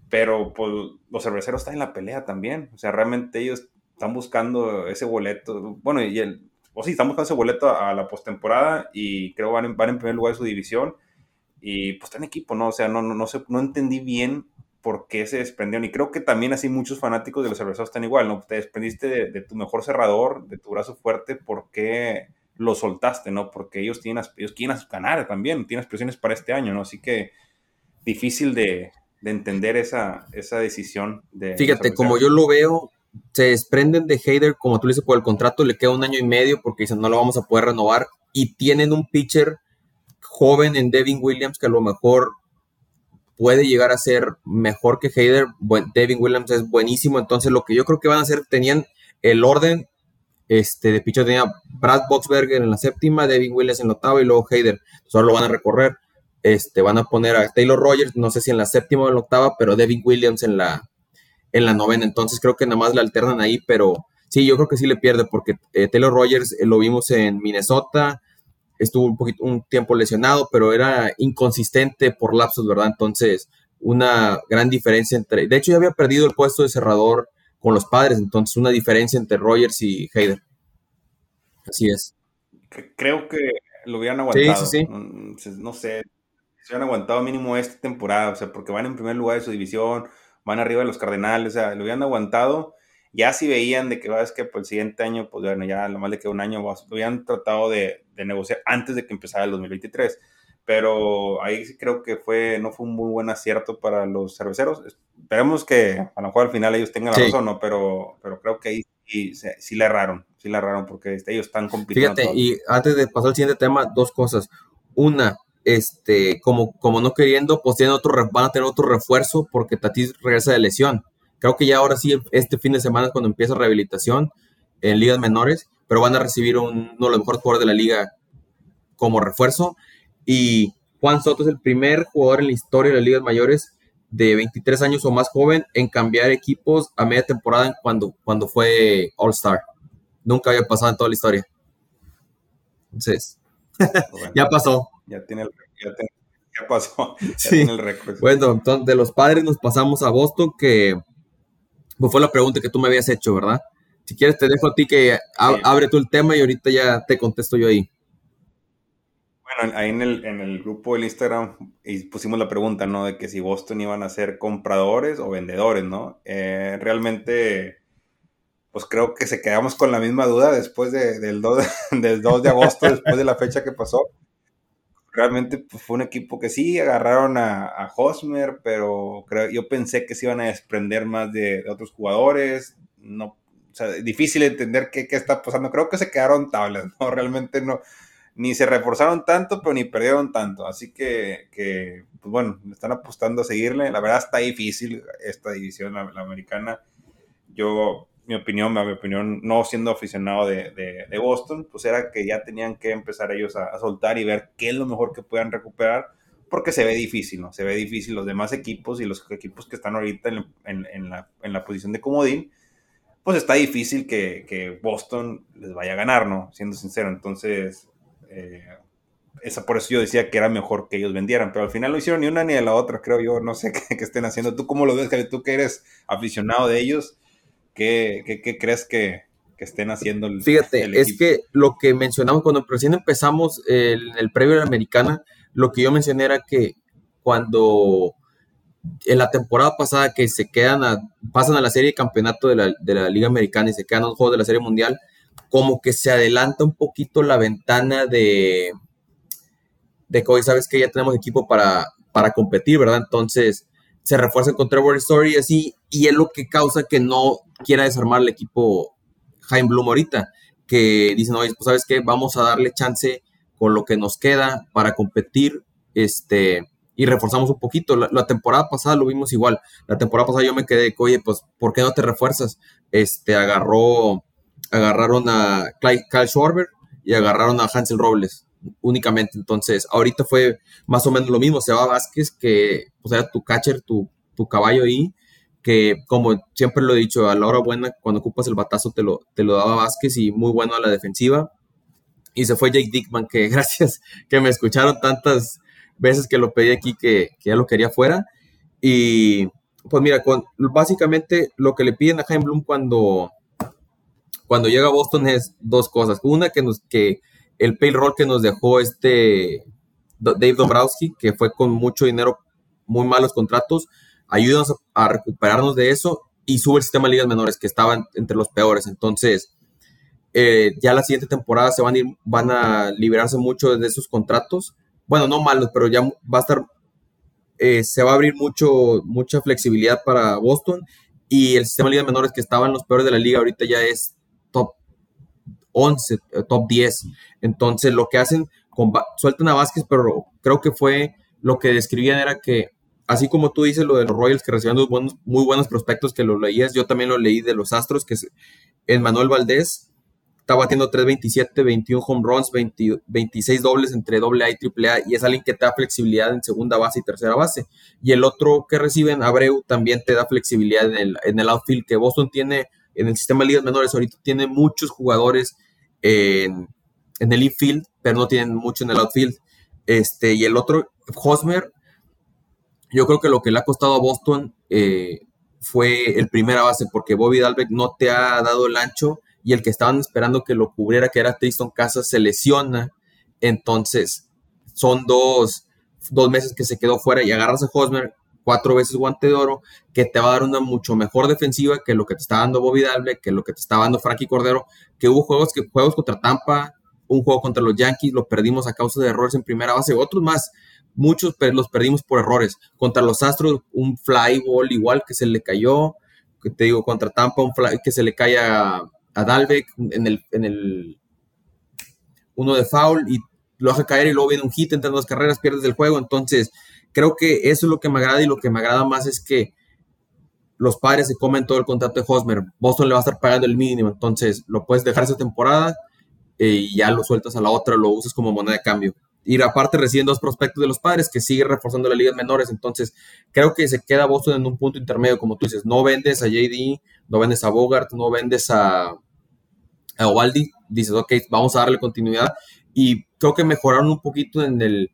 pero pues, los cerveceros están en la pelea también, o sea, realmente ellos están buscando ese boleto, bueno, y el, o sí, están buscando ese boleto a, la postemporada y creo van en, van en primer lugar de su división y pues están en equipo, ¿no? O sea, no, no, no, sé, no entendí bien por qué se desprendieron. Y creo que también así muchos fanáticos de los cerveceros están igual, ¿no? Te desprendiste de, tu mejor cerrador, de tu brazo fuerte, ¿por qué lo soltaste, no? Porque ellos, tienen, ellos quieren ganar también, tienen aspiraciones para este año, ¿no? Así que difícil de, entender esa, esa decisión. De Fíjate, como yo lo veo, se desprenden de Hader, como tú le dices, por el contrato, le queda un año y medio porque dicen no lo vamos a poder renovar y tienen un pitcher joven en Devin Williams que a lo mejor puede llegar a ser mejor que Hayder. Devin Williams es buenísimo. Entonces, lo que yo creo que van a hacer, tenían el orden este, de pitcher, tenía Brad Boxberger en la séptima, Devin Williams en la octava y luego Hayder. Solo lo van a recorrer. Este, van a poner a Taylor Rogers, no sé si en la séptima o en la octava, pero Devin Williams en la, en la novena. Entonces, creo que nada más la alternan ahí, pero sí, yo creo que sí le pierde porque eh, Taylor Rogers eh, lo vimos en Minnesota estuvo un poquito un tiempo lesionado, pero era inconsistente por lapsos, ¿verdad? Entonces, una gran diferencia entre. De hecho, ya había perdido el puesto de cerrador con los padres, entonces una diferencia entre Rogers y Hayder. Así es. Creo que lo hubieran aguantado. Sí, sí, mm, No sé, se hubieran aguantado mínimo esta temporada, o sea, porque van en primer lugar de su división, van arriba de los Cardenales, o sea, lo hubieran aguantado ya si veían de que, es que por el siguiente año, pues bueno, ya lo más de que un año, lo habían tratado de, negociar antes de que empezara el 2023. Pero ahí sí creo que fue, no fue un muy buen acierto para los cerveceros. Esperemos que a lo mejor al final ellos tengan la razón, ¿no? Pero, pero creo que ahí sí, sí, le erraron, sí le erraron porque este, ellos están compitiendo. Fíjate, y antes de pasar al siguiente tema, dos cosas. Una, este, como, como no queriendo, pues tienen otro, van a tener otro refuerzo porque Tatis regresa de lesión. Creo que ya ahora sí, este fin de semana es cuando empieza rehabilitación en ligas menores, pero van a recibir uno de los mejores jugadores de la liga como refuerzo. Y Juan Soto es el primer jugador en la historia de las ligas mayores de 23 años o más joven en cambiar equipos a media temporada cuando, cuando fue All-Star. Nunca había pasado en toda la historia. Entonces, [LAUGHS] ya pasó. Ya tiene el, ya, pasó. Ya tiene el récord. Bueno, entonces de los padres nos pasamos a Boston, que pues fue la pregunta que tú me habías hecho, ¿verdad? Si quieres, te dejo a ti que abre tú el tema y ahorita ya te contesto yo ahí. Bueno, ahí en el, en el grupo del Instagram pusimos la pregunta, ¿no? De que si Boston iban a ser compradores o vendedores, ¿no? Eh, realmente, pues creo que se quedamos con la misma duda después del, 2, [LAUGHS] del 2 de agosto, después de la fecha que pasó realmente pues, fue un equipo que sí agarraron a, Hosmer, pero creo, yo pensé que se iban a desprender más de, otros jugadores. No, o sea, difícil entender qué, qué, está pasando. Creo que se quedaron tablas, ¿no? [LAUGHS] Realmente no, ni se reforzaron tanto, pero ni perdieron tanto. Así que, que pues bueno, están apostando a seguirle. La verdad está difícil esta división, la, americana. Yo mi opinión, mi opinión, no siendo aficionado de, de, Boston, pues era que ya tenían que empezar ellos a, soltar y ver qué es lo mejor que puedan recuperar, porque se ve difícil, ¿no? Se ve difícil los demás equipos y los equipos que están ahorita en, en, en, la, en la, posición de comodín, pues está difícil que, que, Boston les vaya a ganar, ¿no? Siendo sincero, entonces... Eh, esa, por eso yo decía que era mejor que ellos vendieran, pero al final no hicieron ni una ni de la otra, creo yo. No sé [LAUGHS] qué, estén haciendo. ¿Tú cómo lo ves, Tú que eres aficionado de ellos, ¿Qué, qué, crees que, que, estén haciendo? El, Fíjate, es que lo que mencionamos cuando recién empezamos el, el previo de la americana, lo que yo mencioné era que cuando en la temporada pasada que se quedan a, pasan a la serie de campeonato de la, de la Liga Americana y se quedan a los juegos de la serie mundial, como que se adelanta un poquito la ventana de, de que hoy sabes que ya tenemos equipo para, para competir, ¿verdad? Entonces, se refuerza con Trevor Story y así, y es lo que causa que no quiera desarmar el equipo Jaime Bloom ahorita, que dicen, oye, pues sabes qué, vamos a darle chance con lo que nos queda para competir, este, y reforzamos un poquito. La, temporada pasada lo vimos igual. La temporada pasada yo me quedé, oye, pues, ¿por qué no te refuerzas? Este, agarró, agarraron a Kyle Schwarber y agarraron a Hansel Robles únicamente. Entonces, ahorita fue más o menos lo mismo. Se va Vázquez, que pues, era tu catcher, tu, tu caballo ahí, que como siempre lo he dicho, a la hora buena, cuando ocupas el batazo, te lo, te lo daba Vázquez y muy bueno a la defensiva. Y se fue Jake Dickman, que [LAUGHS] gracias que me escucharon tantas veces que lo pedí aquí que, ya lo quería fuera. Y pues mira, básicamente lo que le piden a Jaime Bloom cuando, cuando llega a Boston es dos cosas. Una, que, nos, que el payroll que nos dejó este Dave Dombrowski, que fue con mucho dinero, muy malos contratos, ayúdanos a, recuperarnos de eso y sube el sistema de ligas menores, que estaban entre los peores. Entonces, eh, ya la siguiente temporada se van a ir, van a liberarse mucho de esos contratos. Bueno, no malos, pero ya va a estar, eh, se va a abrir mucho, mucha flexibilidad para Boston y el sistema de ligas menores que estaban los peores de la liga ahorita ya es top 11, eh, top 10. Entonces, lo que hacen, sueltan a Vázquez, pero creo que fue lo que describían era que, así como tú dices lo de los Royals que recibían muy buenos prospectos que lo leías, yo también lo leí de los Astros, que es en Manuel Valdés, está batiendo 3.27, 21 home runs, 26 dobles entre AA y AAA, y es alguien que te da flexibilidad en segunda base y tercera base. Y el otro que reciben, Abreu, también te da flexibilidad en el, en el outfield, que Boston tiene en el sistema de ligas menores, ahorita tiene muchos jugadores en, el infield, pero no tienen mucho en el outfield. Este, y el otro, Hosmer, yo creo que lo que le ha costado a Boston eh, fue el primera base, porque Bobby Dalbeck no te ha dado el ancho y el que estaban esperando que lo cubriera, que era Tristan Casas, se lesiona. Entonces, son dos, dos meses que se quedó fuera y agarras a Hosmer cuatro veces guante de oro, que te va a dar una mucho mejor defensiva que lo que te está dando Bobby Dalbeck, que lo que te está dando Frankie Cordero, que hubo juegos, que, juegos contra Tampa, un juego contra los Yankees, lo perdimos a causa de errores en primera base, otros más, muchos los perdimos por errores. Contra los Astros, un fly ball igual que se le cayó, que te digo, contra Tampa, un fly que se le cae a, a Dalbeck en el, en el uno de foul y lo hace caer y luego viene un hit entre las carreras, pierdes el juego, entonces creo que eso es lo que me agrada y lo que me agrada más es que los padres se comen todo el contrato de Hosmer. Boston le va a estar pagando el mínimo, entonces lo puedes dejar esa temporada eh, y ya lo sueltas a la otra, lo usas como moneda de cambio. Y aparte reciben dos prospectos de los padres que sigue reforzando las ligas menores, entonces creo que se queda Boston en un punto intermedio, como tú dices, no vendes a JD, no vendes a Bogart, no vendes a, a Ovaldi, dices, ok, vamos a darle continuidad. Y creo que mejoraron un poquito en el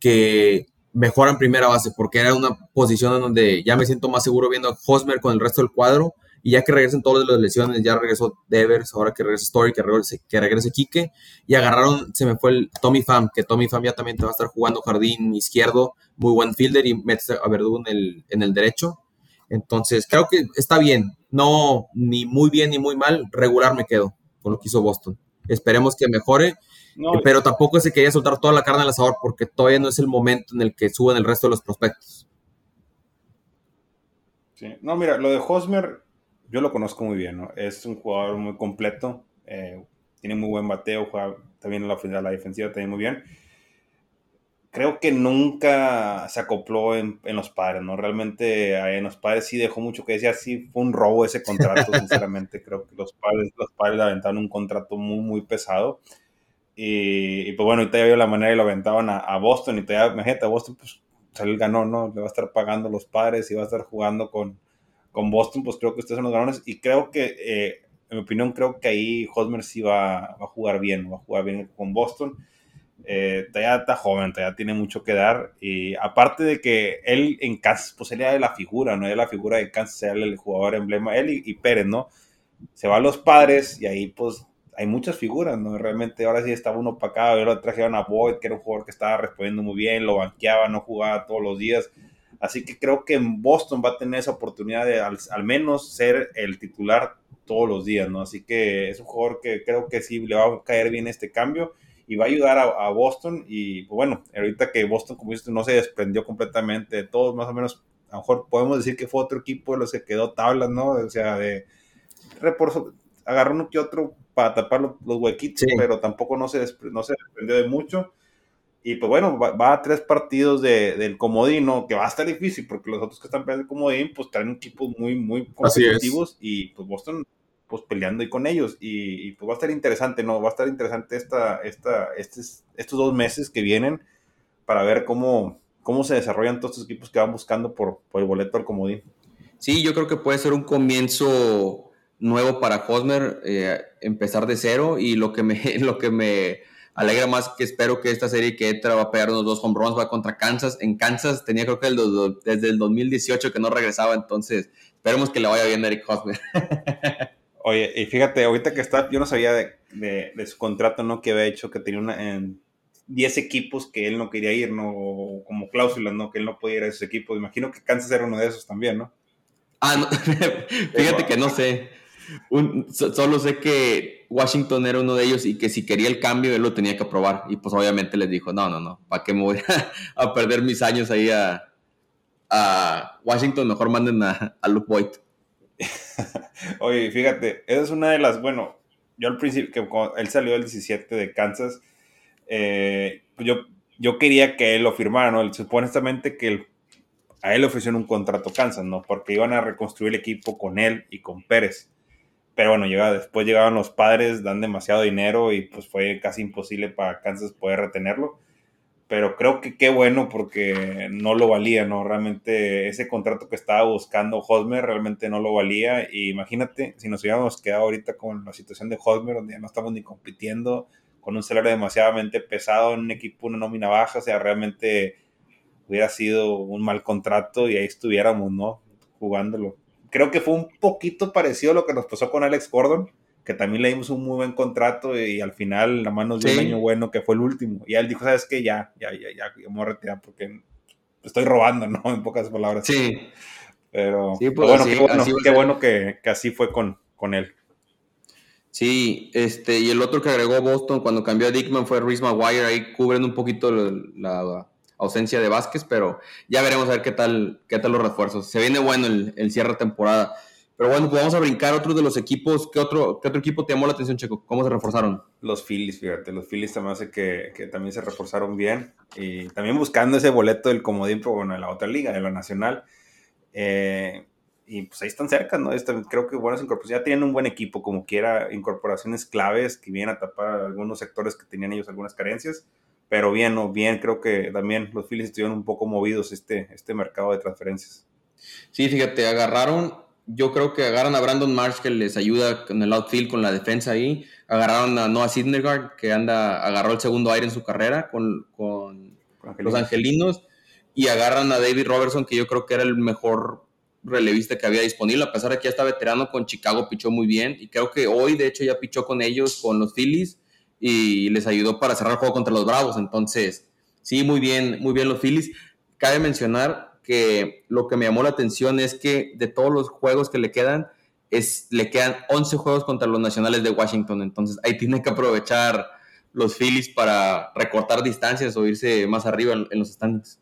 que mejoran primera base, porque era una posición en donde ya me siento más seguro viendo a Hosmer con el resto del cuadro, y ya que regresen todas las lesiones, ya regresó Devers, ahora que regresa Story, que regrese, que regrese Quique, y agarraron, se me fue el Tommy Pham, que Tommy Pham ya también te va a estar jugando jardín izquierdo, muy buen fielder, y metes a Verdú en el, en el derecho. Entonces, creo que está bien, no ni muy bien ni muy mal, regular me quedo con lo que hizo Boston. Esperemos que mejore pero tampoco se quería soltar toda la carne al asador porque todavía no es el momento en el que suben el resto de los prospectos. Sí. No, mira, lo de Hosmer, yo lo conozco muy bien, ¿no? Es un jugador muy completo, eh, tiene muy buen bateo, juega también en la, la defensiva también muy bien. creo que nunca se acopló en, los padres, ¿no? Realmente en los padres sí dejó mucho que decir, sí fue un robo ese contrato, [LAUGHS] sinceramente. Creo que los padres, los padres le aventaron un contrato muy, muy pesado. Y, pues bueno, ahorita ya vio la manera y lo aventaban a, Boston. Y todavía, imagínate, a Boston, pues él ganó, ¿no? Le va a estar pagando los padres y va a estar jugando con, con Boston, pues creo que ustedes son los ganones. Y creo que, eh, en mi opinión, creo que ahí Hosmer sí va, a jugar bien, va a jugar bien con Boston eh, todavía está joven, todavía tiene mucho que dar. Y aparte de que él en Kansas, pues él era de la figura, ¿no? Era la figura de Kansas, era el jugador emblema, él y, Pérez, ¿no? Se va a los padres y ahí pues hay muchas figuras, ¿no? Realmente ahora sí estaba uno para acá, ahora trajeron a Boyd, que era un jugador que estaba respondiendo muy bien, lo banqueaba, no jugaba todos los días. Así que creo que en Boston va a tener esa oportunidad de al, al menos ser el titular todos los días, ¿no? Así que es un jugador que creo que sí le va a caer bien este cambio y va a ayudar a, Boston. Y pues, bueno, ahorita que Boston, como dices, no se desprendió completamente de todos, más o menos, a lo mejor podemos decir que fue otro equipo de los que quedó tablas, ¿no? O sea, de agarró uno que otro para tapar los, huequitos, pero tampoco no se, no se desprendió de mucho. Y pues bueno, va, a tres partidos de, del comodín, Que va a estar difícil porque los otros que están peleando el comodín, pues traen equipos muy, muy competitivos. Y pues Boston pues peleando ahí con ellos. Y, pues va a estar interesante, ¿no? Va a estar interesante esta, esta, estos, estos dos meses que vienen para ver cómo, cómo se desarrollan todos estos equipos que van buscando por, por el boleto al comodín. Sí, yo creo que puede ser un comienzo nuevo para Hosmer, eh, empezar de cero y lo que me, [LAUGHS] lo que me alegra más que espero que esta serie que entra va a pegar unos dos home runs, va contra Kansas. En Kansas tenía creo que desde el 2018 que no regresaba, entonces esperemos que le vaya bien a Eric Hosmer. [LAUGHS] Oye, y fíjate, ahorita que está, yo no sabía de, de, su contrato, ¿no? Que había hecho que tenía una, en 10 equipos que él no quería ir, ¿no? como cláusulas, ¿no? Que él no podía ir a esos equipos. Imagino que Kansas era uno de esos también, ¿no? Ah, no. [LAUGHS] fíjate que no sé. Solo sé que Washington era uno de ellos y que si quería el cambio él lo tenía que aprobar. Y pues obviamente les dijo, no, no, no, ¿para qué me voy [LAUGHS] a, perder mis años ahí a, Washington? Mejor manden a, a Luke Boyd. [LAUGHS] Oye, fíjate, esa es una de las, bueno, yo al principio, que él salió el 17 de Kansas, eh, pues yo, yo quería que él lo firmara, ¿no? Supuestamente que a él le ofrecieron un contrato Kansas, ¿no? Porque iban a reconstruir el equipo con él y con Pérez. Pero bueno, llega, después llegaban los padres, dan demasiado dinero y pues fue casi imposible para Kansas poder retenerlo pero creo que qué bueno porque no lo valía, ¿no? Realmente ese contrato que estaba buscando Hosmer realmente no lo valía. Y imagínate si nos hubiéramos quedado ahorita con la situación de Hosmer, donde ya no estamos ni compitiendo, con un salario demasiadamente pesado en un equipo, una nómina baja, o sea, realmente hubiera sido un mal contrato y ahí estuviéramos, ¿no? Jugándolo. Creo que fue un poquito parecido a lo que nos pasó con Alex Gordon que también le dimos un muy buen contrato y, al final la mano de un año bueno que fue el último. Y él dijo, ¿sabes qué? Ya, ya, ya, ya, me voy a retirar porque estoy robando, [LAUGHS] ¿no? En pocas palabras. Sí. Pero, pues bueno, qué bueno, qué bueno que, que, así fue con, con él. Sí, este, y el otro que agregó Boston cuando cambió a Dickman fue Reese Maguire, ahí cubren un poquito la, ausencia de Vázquez, pero ya veremos a ver qué tal, qué tal los refuerzos. Se viene bueno el, el cierre de temporada. Pero bueno, pues vamos a brincar otro de los equipos. ¿Qué otro, ¿Qué otro equipo te llamó la atención, Checo? ¿Cómo se reforzaron? Los Phillies, fíjate. Los Phillies también hace que, que, también se reforzaron bien. Y también buscando ese boleto del comodín, pero bueno, en la otra liga, de la nacional. Eh, y pues ahí están cerca, ¿no? creo que buenas incorporaciones. Ya tienen un buen equipo, como quiera, incorporaciones claves que vienen a tapar algunos sectores que tenían ellos algunas carencias. Pero bien, ¿no? Bien, creo que también los Phillies estuvieron un poco movidos este, este mercado de transferencias. Sí, fíjate, agarraron yo creo que agarran a Brandon Marsh, que les ayuda con el outfield, con la defensa ahí. Agarraron a Noah Syndergaard, que anda, agarró el segundo aire en su carrera con, los angelinos. Y agarran a David Robertson, que yo creo que era el mejor relevista que había disponible, a pesar de que ya está veterano con Chicago, pichó muy bien. Y creo que hoy, de hecho, ya pichó con ellos, con los Phillies, y les ayudó para cerrar el juego contra los Bravos. Entonces, sí, muy bien, muy bien los Phillies. Cabe mencionar que lo que me llamó la atención es que de todos los juegos que le quedan, es, le quedan 11 juegos contra los nacionales de Washington. Entonces ahí tiene que aprovechar los Phillies para recortar distancias o irse más arriba en, los standings.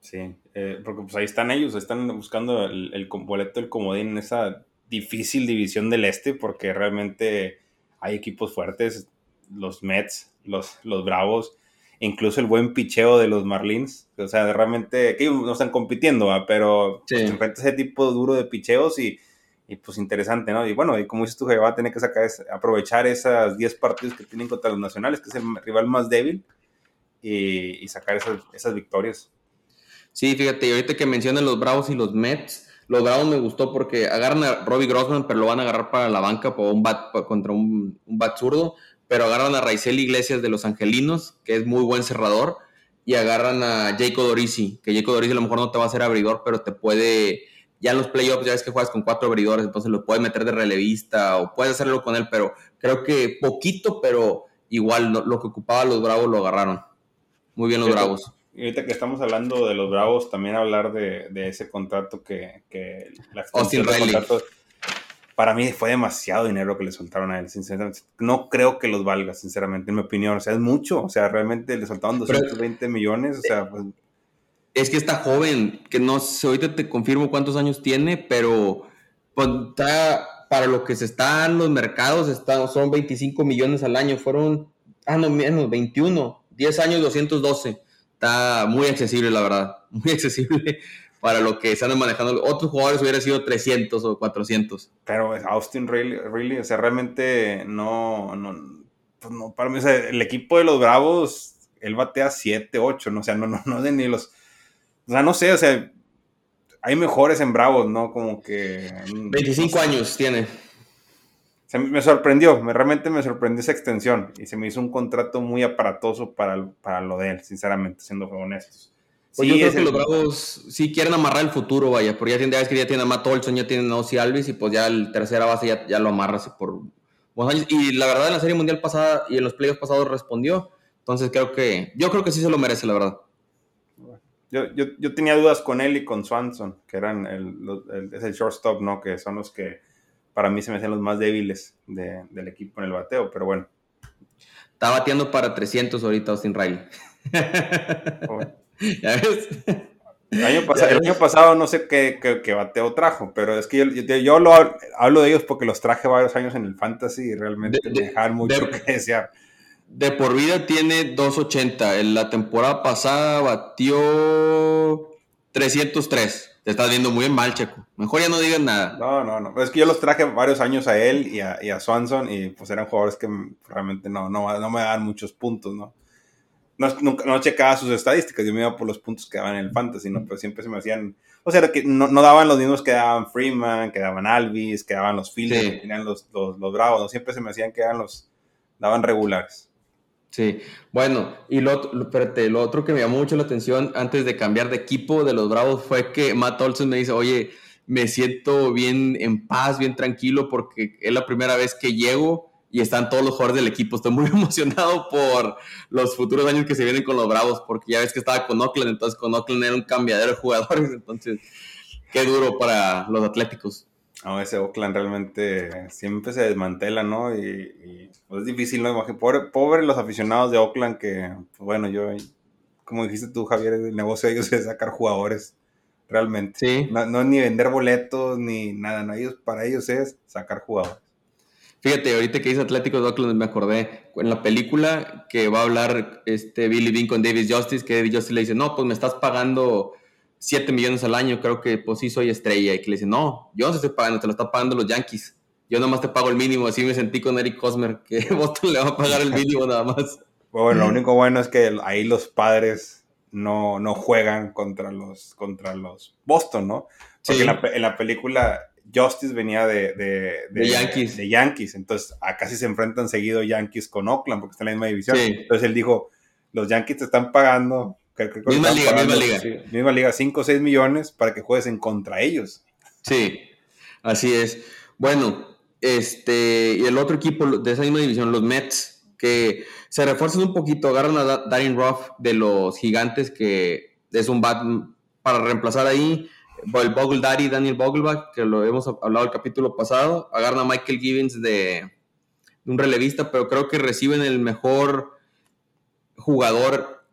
Sí, eh, porque pues ahí están ellos, están buscando el, el boleto del comodín en esa difícil división del este, porque realmente hay equipos fuertes, los Mets, los, los Bravos, incluso el buen picheo de los Marlins. O sea, realmente, que no están compitiendo, pero sí. pues, ese tipo duro de picheos y, y, pues interesante, ¿no? Y bueno, y como dices tú, va a tener que sacar, aprovechar esas 10 partidos que tienen contra los nacionales, que es el rival más débil, y, y sacar esas, esas victorias. Sí, fíjate, y ahorita que mencionan los Bravos y los Mets, los Bravos me gustó porque agarran a Robbie Grossman, pero lo van a agarrar para la banca por un bat, contra un, un bat zurdo pero agarran a Raizel Iglesias de los Angelinos, que es muy buen cerrador, y agarran a Jacob Dorisi, que Jacob Dorisi a lo mejor no te va a hacer abridor, pero te puede, ya en los playoffs ya ves que juegas con cuatro abridores, entonces lo puedes meter de relevista o puedes hacerlo con él, pero creo que poquito, pero igual lo, que ocupaba los Bravos lo agarraron. Muy bien los Bravos. Y ahorita que estamos hablando de los Bravos, también hablar de, ese contrato que, que la Austin Riley para mí fue demasiado dinero que le soltaron a él, sinceramente. No creo que los valga, sinceramente, en mi opinión. O sea, es mucho. O sea, realmente le soltaron 220 millones. O sea, pues... Es que está joven, que no sé, ahorita te confirmo cuántos años tiene, pero pues, está, para lo que se están los mercados, está, son 25 millones al año. Fueron, ah, no, menos, 21. 10 años, 212. Está muy accesible, la verdad. Muy [LAUGHS] accesible para lo que están manejando. Otros jugadores hubiera sido 300 o 400. Pero Austin really, o sea, realmente no, no, pues no para mí, el equipo de los Bravos, él batea 7, 8, ¿no? o sea, no, no, no de ni los, o sea, no sé, o sea, hay mejores en Bravos, ¿no? Como que... 25 años tiene. Se me sorprendió, me, realmente me sorprendió esa extensión y se me hizo un contrato muy aparatoso para, para lo de él, sinceramente, siendo honestos. Pues yo creo que los Bravos sí quieren amarrar el futuro, vaya, porque ya tienen, que ya tienen a Matt Olson, ya tienen a Ozzy Alvis y pues ya el tercera base ya, ya lo amarras por buenos años. Y la verdad en la Serie Mundial pasada y en los playoffs pasados respondió. Entonces creo que, yo creo que sí se lo merece, la verdad. Yo, yo, yo tenía dudas con él y con Swanson, que eran el, es el shortstop, ¿no? Que son los que para mí se me hacen los más débiles del equipo en el bateo, pero bueno. Está bateando para 300 ahorita Austin Riley. [LAUGHS] [LAUGHS] ¿Ya ves? El año, pasado, el año pasado no sé qué, qué, bateo trajo, pero es que yo, yo, lo hablo de ellos porque los traje varios años en el fantasy y realmente de, dejaron mucho que desear. De por vida tiene 280. En la temporada pasada batió 303. Te estás viendo muy mal, Checo. Mejor ya no digas nada. No, no, no. Es que yo los traje varios años a él y a, y a Swanson y pues eran jugadores que realmente no, no, no me dan muchos puntos, ¿no? No, nunca, no checaba sus estadísticas, yo me iba por los puntos que daban en el fantasy, ¿no? Pero siempre se me hacían, o sea, que no, no daban los mismos que daban Freeman, que daban Alvis, que daban los Phillies, que tenían los, los, los, Bravos, ¿no? Siempre se me hacían que eran los, daban regulares. Sí, bueno, y lo, espérate, lo otro que me llamó mucho la atención antes de cambiar de equipo de los Bravos fue que Matt Olson me dice, oye, me siento bien en paz, bien tranquilo, porque es la primera vez que llego y están todos los jugadores del equipo. Estoy muy [LAUGHS] emocionado por los futuros años que se vienen con los Bravos, porque ya ves que estaba con Oakland, entonces con Oakland era un cambiadero de jugadores, entonces qué duro para los Atléticos. No, ese Oakland realmente siempre se desmantela, ¿no? Y, pues, es difícil, ¿no? Pobre, pobre los aficionados de Oakland que, pues, bueno, yo, como dijiste tú, Javier, el negocio de ellos es sacar jugadores, realmente. Sí. No, no ni vender boletos ni nada, no, ellos, para ellos es sacar jugadores. Fíjate, ahorita que dice Atlético de Oakland me acordé, en la película que va a hablar este Billy Bean con David Justice, que David Justice le dice, no, pues me estás pagando 7 millones al año, creo que pues sí soy estrella, y que le dice, no, yo no te estoy pagando, te lo están pagando los Yankees, yo nomás te pago el mínimo, así me sentí con Eric Cosmer, que [LAUGHS] Boston le va a pagar el mínimo nada más. Bueno, lo único bueno es que ahí los padres no, no juegan contra los, contra los Boston, ¿no? Porque en, la, en la película Justice venía de, de, Yankees. de, Yankees. Entonces, acá sí se enfrentan seguido Yankees con Oakland, porque están en la misma división. Entonces él dijo: Los Yankees te están pagando. misma liga, misma liga. misma liga, 5 o 6 millones para que juegues en contra ellos. Sí, así es. Bueno, este, y el otro equipo de esa misma división, los Mets, que se refuerzan un poquito, agarran a Darren Ruff de los gigantes, que es un bat para reemplazar ahí el Bogle Daddy, Daniel Vogelbach, que lo hemos hablado el capítulo pasado, agarran a Michael Gibbons de, un relevista, pero creo que reciben el mejor jugador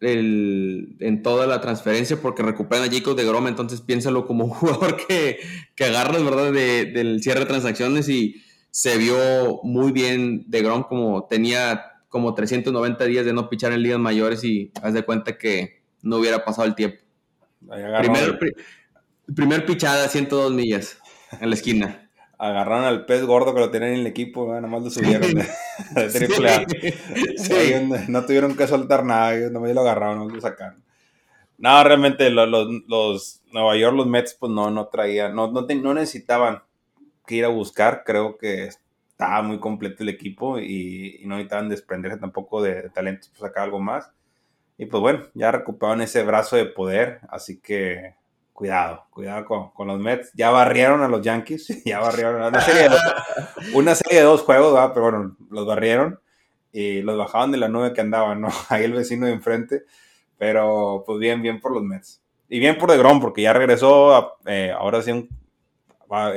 en toda la transferencia porque recuperan a Jacob de Grom, entonces piénsalo como un [LAUGHS] jugador que, que ¿verdad?, del cierre de transacciones y se vio muy bien de Grom como tenía como 390 días de no pichar en ligas mayores y haz de cuenta que no hubiera pasado el tiempo. Primer, primer pichada, 102 millas en la esquina agarraron al pez gordo que lo tenían en el equipo, nada más lo subieron de, triple A. no tuvieron que soltar nada, nomás lo agarraron, lo sacaron. No, realmente los, los, Nueva York, los Mets, pues no, no traían, no, no, no, necesitaban que ir a buscar, creo que estaba muy completo el equipo y, no necesitaban desprenderse tampoco de, talentos para sacar algo más. Y pues bueno, ya recuperaron ese brazo de poder, así que cuidado, cuidado con, los Mets. Ya barrieron a los Yankees, [LAUGHS] ya barrieron a una serie de, una serie de dos juegos, pero bueno, los barrieron y los bajaban de la nube que andaban, ¿no? [LAUGHS] Ahí el vecino de enfrente, pero pues bien, bien por los Mets. Y bien por DeGrom, porque ya regresó, eh, ahora sí va,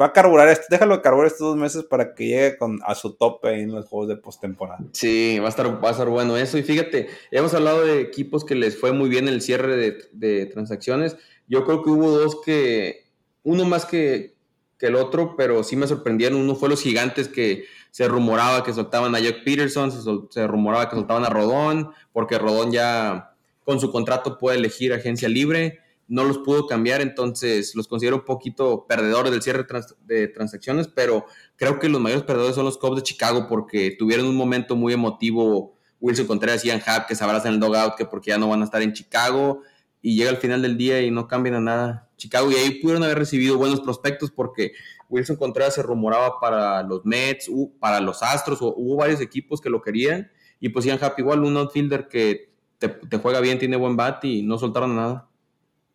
va, a carburar, esto, déjalo carburar estos dos meses para que llegue con, a su tope en los juegos de postemporada. Sí, va a, estar, va a estar bueno eso. Y fíjate, hemos hablado de equipos que les fue muy bien el cierre de, transacciones yo creo que hubo dos que, uno más que, que el otro, pero sí me sorprendieron. Uno fue los gigantes que se rumoraba que soltaban a Jack Peterson, se, rumoraba que soltaban a Rodón, porque Rodón ya con su contrato puede elegir agencia libre. No los pudo cambiar, entonces los considero un poquito perdedores del cierre de transacciones, pero creo que los mayores perdedores son los Cubs de Chicago porque tuvieron un momento muy emotivo. Wilson Contreras y Ian Happ que se abrazan el dogout que porque ya no van a estar en Chicago y llega al final del día y no cambian a nada Chicago. Y ahí pudieron haber recibido buenos prospectos porque Wilson Contreras se rumoraba para los Mets, para los Astros, hubo varios equipos que lo querían. Y pues Ian igual, un outfielder que te, juega bien, tiene buen bat y no soltaron nada.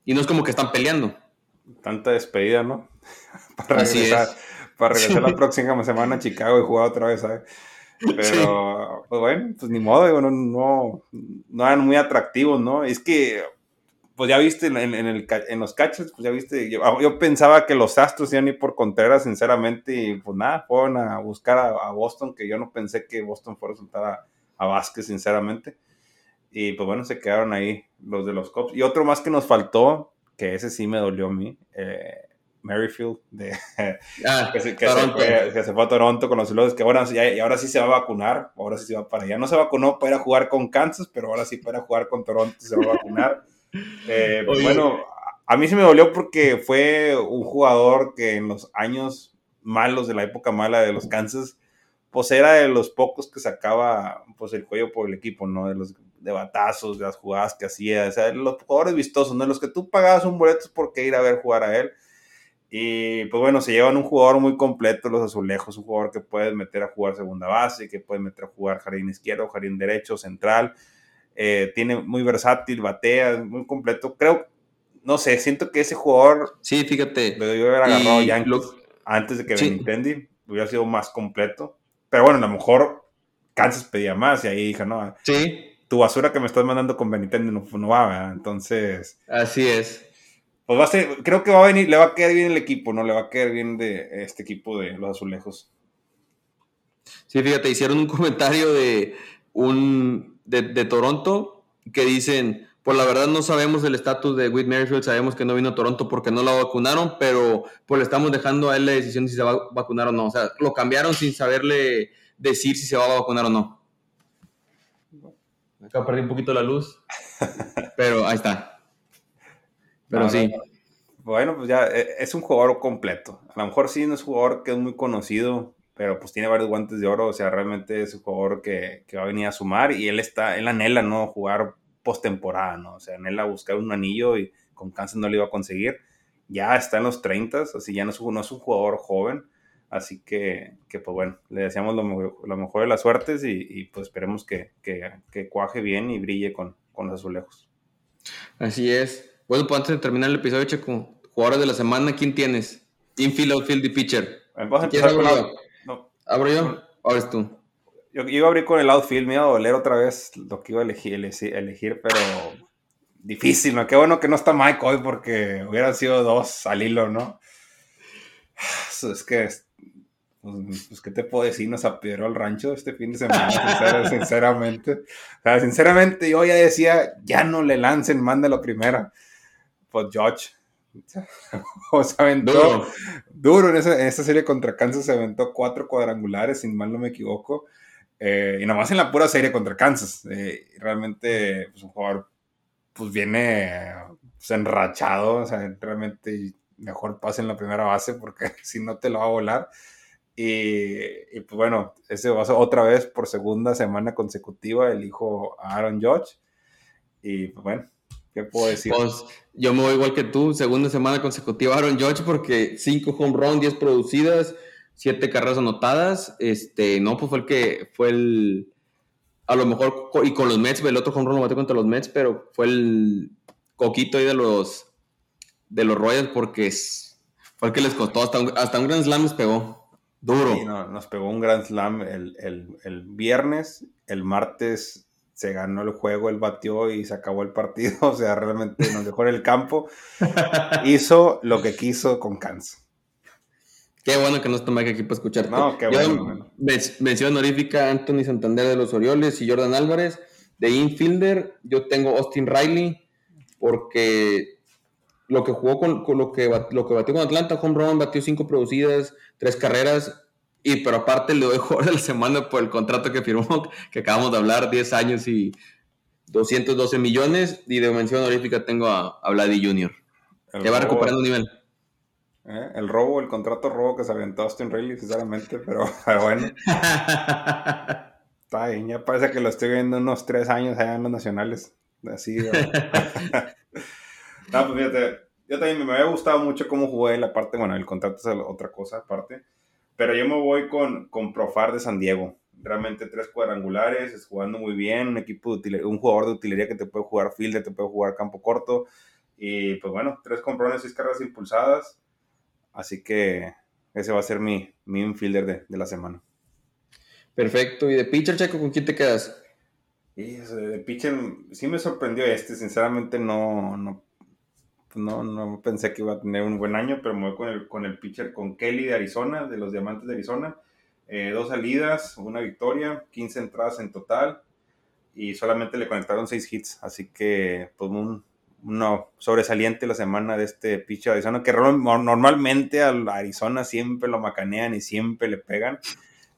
Y no es como que están peleando. Tanta despedida, ¿no? [LAUGHS] para regresar, Para regresar la próxima semana a Chicago y jugar otra vez, ¿sabes? Pero, pues bueno, pues ni modo, no, no, no eran muy atractivos, ¿no? Es que pues ya viste en, el, en los catches, pues ya viste, yo, pensaba que los Astros iban a ir por Contreras, sinceramente, y pues nada, fueron a buscar a, Boston, que yo no pensé que Boston fuera a soltar a, Vázquez, sinceramente. Y pues bueno, se quedaron ahí los de los Cubs. Y otro más que nos faltó, que ese sí me dolió a mí, eh, Merrifield, de, [LAUGHS] ah, que, se, fue, a Toronto con los Lobos, que ahora, y ahora sí se va a vacunar, ahora sí se va para allá. No se vacunó para ir a jugar con Kansas, pero ahora sí para jugar con Toronto se va a vacunar. [LAUGHS] Eh, bueno, a mí se me dolió porque fue un jugador que en los años malos de la época mala de los Kansas, pues era de los pocos que sacaba pues el cuello por el equipo, ¿no? De los de batazos, de las jugadas que hacía, o sea, los jugadores vistosos, ¿no? Los que tú pagabas un boleto porque ir a ver jugar a él. Y pues bueno, se llevan un jugador muy completo los azulejos, un jugador que puedes meter a jugar segunda base, que puedes meter a jugar jardín izquierdo, jardín derecho, central. Eh, tiene muy versátil, batea, muy completo. Creo, no sé, siento que ese jugador. Sí, fíjate. Lo debió haber agarrado ya antes de que sí. Benintendi hubiera sido más completo. Pero bueno, a lo mejor Kansas pedía más y ahí dije, no. Sí. Tu basura que me estás mandando con Benintendi no, no va, ¿verdad? Entonces. Así es. Pues va a ser, creo que va a venir, le va a quedar bien el equipo, ¿no? Le va a quedar bien de este equipo de los azulejos. Sí, fíjate, hicieron un [LAUGHS] comentario de un de, Toronto que dicen, pues la verdad no sabemos el estatus de Whit Merrifield, sabemos que no vino a Toronto porque no lo vacunaron, pero pues le estamos dejando a él la decisión de si se va a vacunar o no. O sea, lo cambiaron sin saberle decir si se va a vacunar o no. Acá perdí un poquito la luz, [LAUGHS] pero ahí está. Pero sí. Bueno, pues ya eh, es un jugador completo. A lo mejor sí no es un jugador que es muy conocido pero pues tiene varios guantes de oro, o sea, realmente es un jugador que, que va a venir a sumar y él está, él anhela, ¿no? Jugar postemporada, ¿no? O sea, anhela buscar un anillo y con Kansas no lo iba a conseguir. Ya está en los 30, así ya no es, no es un jugador joven, así que, que, pues bueno, le deseamos lo, mejor, de las suertes y, y pues esperemos que, que, que, cuaje bien y brille con, con los azulejos. Así es. Bueno, pues antes de terminar el episodio, Checo, jugadores de la semana, ¿quién tienes? Infield, outfield y pitcher. Vamos a empezar con, ¿Abro yo? ¿Abres tú? Yo iba a abrir con el outfield, me iba a doler otra vez lo que iba a elegir, elegir pero difícil, ¿no? Qué bueno que no está Mike hoy porque hubieran sido dos al hilo, ¿no? [SIGHS] Es que, pues, pues, ¿qué te puedo decir? Nos apedreó al rancho este fin de semana, sinceramente. O sea, sinceramente yo ya decía, ya no le lancen, mándalo primero. Pues George, [LAUGHS] o se aventó duro, en, esa, serie contra Kansas, se aventó cuatro cuadrangulares, sin mal no me equivoco. Eh, y nomás en la pura serie contra Kansas. Eh, realmente, pues un jugador, pues viene pues, enrachado, o sea, realmente mejor pase en la primera base porque [LAUGHS] si no te lo va a volar. Y, pues bueno, ese va otra vez por segunda semana consecutiva elijo a Aaron Judge. Y pues bueno, ¿qué puedo decir? Pues yo me voy igual que tú, segunda semana consecutiva Aaron Judge porque 5 home run, 10 producidas, 7 carreras anotadas. Este, no, pues fue el que fue el. A lo mejor, y con los Mets, el otro home run lo maté contra los Mets, pero fue el coquito ahí de los de los Royals porque fue el que les costó, hasta un, hasta un Grand Slam les pegó. Duro. nos pegó un Grand Slam el, el, viernes, el martes se ganó el juego, él batió y se acabó el partido, [LAUGHS] o sea, realmente nos dejó en el campo. Hizo lo que quiso con Kansas. Qué bueno que no tomé aquí para escucharte. No, qué bueno. Mención honorífica Anthony Santander de los Orioles y Jordan Álvarez. De infielder, yo tengo Austin Riley, porque lo que jugó con, lo, que, lo que batió con Atlanta, home run, batió cinco producidas, tres carreras, y pero aparte le doy jugador de la semana por el contrato que firmó, que acabamos de hablar, 10 años y 212 millones, y de mención honorífica tengo a, a Vladdy Jr., que va recuperando nivel. ¿Eh? El robo, el contrato robo que se aventó Austin Riley, sinceramente, pero, [LAUGHS] bueno. [LAUGHS] Está bien, ya parece que lo estoy viendo unos tres años allá en los nacionales. Así. [LAUGHS] [LAUGHS] no, pues fíjate, yo también me había gustado mucho cómo jugué la parte, bueno, el contrato es otra cosa aparte, pero yo me voy con, con Profar de San Diego. Realmente tres cuadrangulares, es jugando muy bien, un equipo de un jugador de utilería que te puede jugar fielder, te puede jugar campo corto. Y pues bueno, tres comprones, seis carreras impulsadas. Así que ese va a ser mi, mi infielder de, de la semana. Perfecto. ¿Y de pitcher, Checo, con quién te quedas? Y de pitcher sí me sorprendió este, sinceramente no, no, no, no pensé que iba a tener un buen año, pero me voy con el, con el pitcher, con Kelly de Arizona, de los Diamantes de Arizona. Eh, dos salidas, una victoria, 15 entradas en total y solamente le conectaron 6 hits, así que pues un, uno sobresaliente la semana de este pitcher de Arizona, que normalmente a Arizona siempre lo macanean y siempre le pegan,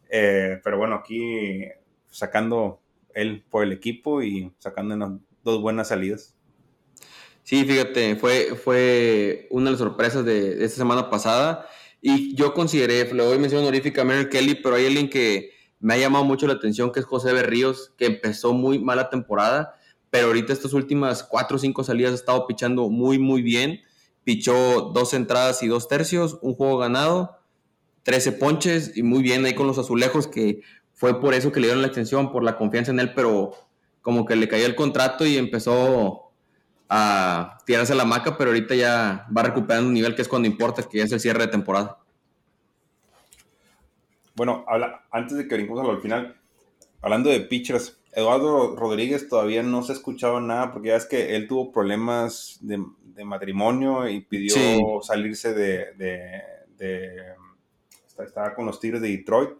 eh, pero bueno, aquí sacando él por el equipo y sacando dos buenas salidas. Sí, fíjate, fue, fue una de las sorpresas de, esta semana pasada. Y yo consideré, le doy mención honorífica a Mary Kelly, pero hay alguien que me ha llamado mucho la atención, que es José Berríos, que empezó muy mala temporada, pero ahorita estas últimas cuatro o cinco salidas ha estado pichando muy, muy bien. Pichó dos entradas y dos tercios, un juego ganado, 13 ponches y muy bien ahí con los azulejos, que fue por eso que le dieron la extensión, por la confianza en él, pero como que le cayó el contrato y empezó a tirarse la maca, pero ahorita ya va recuperando un nivel que es cuando importa, que es el cierre de temporada. Bueno, habla, antes de que brinquemos al final, hablando de pitchers, Eduardo Rodríguez todavía no se escuchaba nada porque ya es que él tuvo problemas de, matrimonio y pidió salirse de, de, de, estaba con los Tigres de Detroit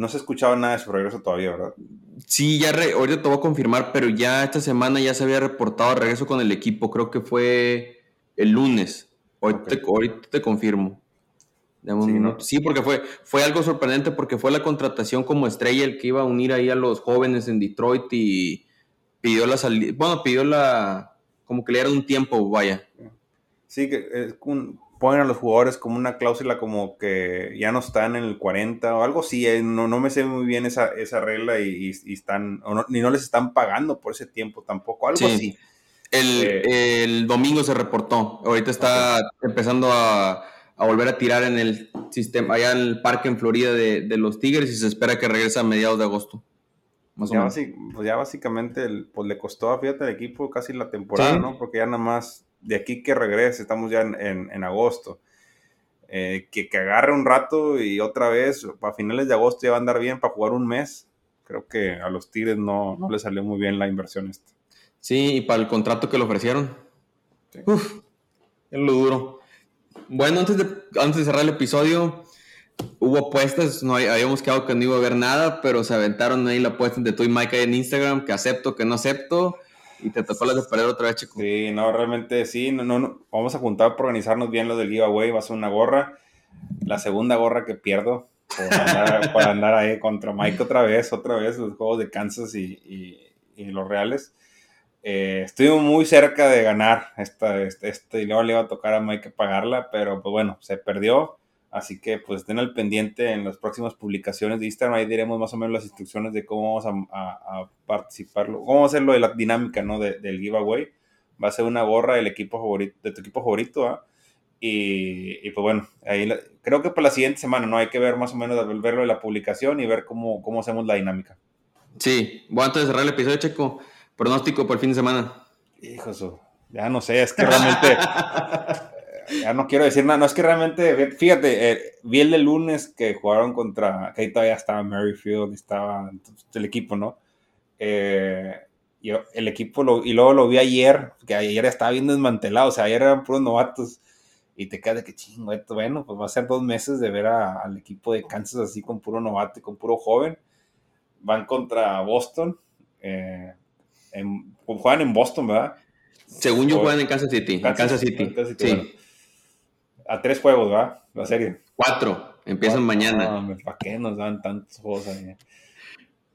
no se escuchaba nada de su regreso todavía, ¿verdad? Sí, ya ahorita te voy a confirmar, pero ya esta semana ya se había reportado regreso con el equipo, creo que fue el lunes. Ahorita, te, confirmo. Sí, porque fue, fue algo sorprendente porque fue la contratación como estrella el que iba a unir ahí a los jóvenes en Detroit y pidió la salida, bueno, pidió la, como que le era un tiempo, vaya. Sí, que es un, ponen a los jugadores como una cláusula como que ya no están en el 40 o algo así. Eh, no, no me sé muy bien esa, esa regla y, están, ni no les están pagando por ese tiempo tampoco, algo así. Eh, el, domingo se reportó. Ahorita está empezando a, volver a tirar en el sistema, allá en el parque en Florida de, los Tigres y se espera que regrese a mediados de agosto. Más ya, pues ya básicamente pues le costó, fíjate, al equipo casi la temporada, ¿no? Porque ya nada más de aquí que regrese, estamos ya en, agosto. Eh, que, que, agarre un rato y otra vez, para finales de agosto ya va a andar bien para jugar un mes. Creo que a los Tigres no, no le salió muy bien la inversión esta. Sí, y para el contrato que le ofrecieron. Uf, es lo duro. Bueno, antes de, antes de cerrar el episodio, hubo apuestas, no habíamos quedado que no iba a haber nada, pero se aventaron ahí la apuesta de tú y Mike en Instagram, que acepto, que no acepto. Y te tocó la de perder otra vez, chico. Sí, no, realmente sí. No, no, Vamos a juntar para organizarnos bien lo del giveaway. Va a ser una gorra. La segunda gorra que pierdo. por andar, [LAUGHS] ahí contra Mike otra vez, otra vez, los juegos de Kansas y, los Reales. Eh, muy cerca de ganar esta, este, este, y luego le iba a tocar a Mike pagarla, pero pues bueno, se perdió. Así que pues estén al pendiente en las próximas publicaciones de Instagram, ahí diremos más o menos las instrucciones de cómo vamos a, participar, cómo hacerlo de la dinámica ¿no? del giveaway. Va a ser una gorra del equipo favorito, de tu equipo favorito, ¿ah? Y, pues bueno, ahí creo que para la siguiente semana, ¿no? Hay que ver más o menos, verlo de la publicación y ver cómo, cómo hacemos la dinámica. Sí, bueno, antes de cerrar el episodio, Checo, pronóstico por el fin de semana. Hijo, ya no sé, es que realmente, [LAUGHS] ya no quiero decir nada, no es que realmente, fíjate, eh, vi el de lunes que jugaron contra, que ahí todavía estaba Merrifield, estaba el equipo, ¿no? Eh, yo, el equipo, lo, y luego lo vi ayer, que ayer estaba bien desmantelado, o sea, ayer eran puros novatos y te queda de que chingo, bueno, pues va a ser dos meses de ver al equipo de Kansas así con puro novato y con puro joven. Van contra Boston. Eh, juegan en Boston, ¿verdad? Según yo, juegan en Kansas City. Kansas, City. sí. A tres juegos, ¿verdad? La serie. Cuatro. Empiezan mañana. No, ¿para qué nos dan tantos juegos ahí?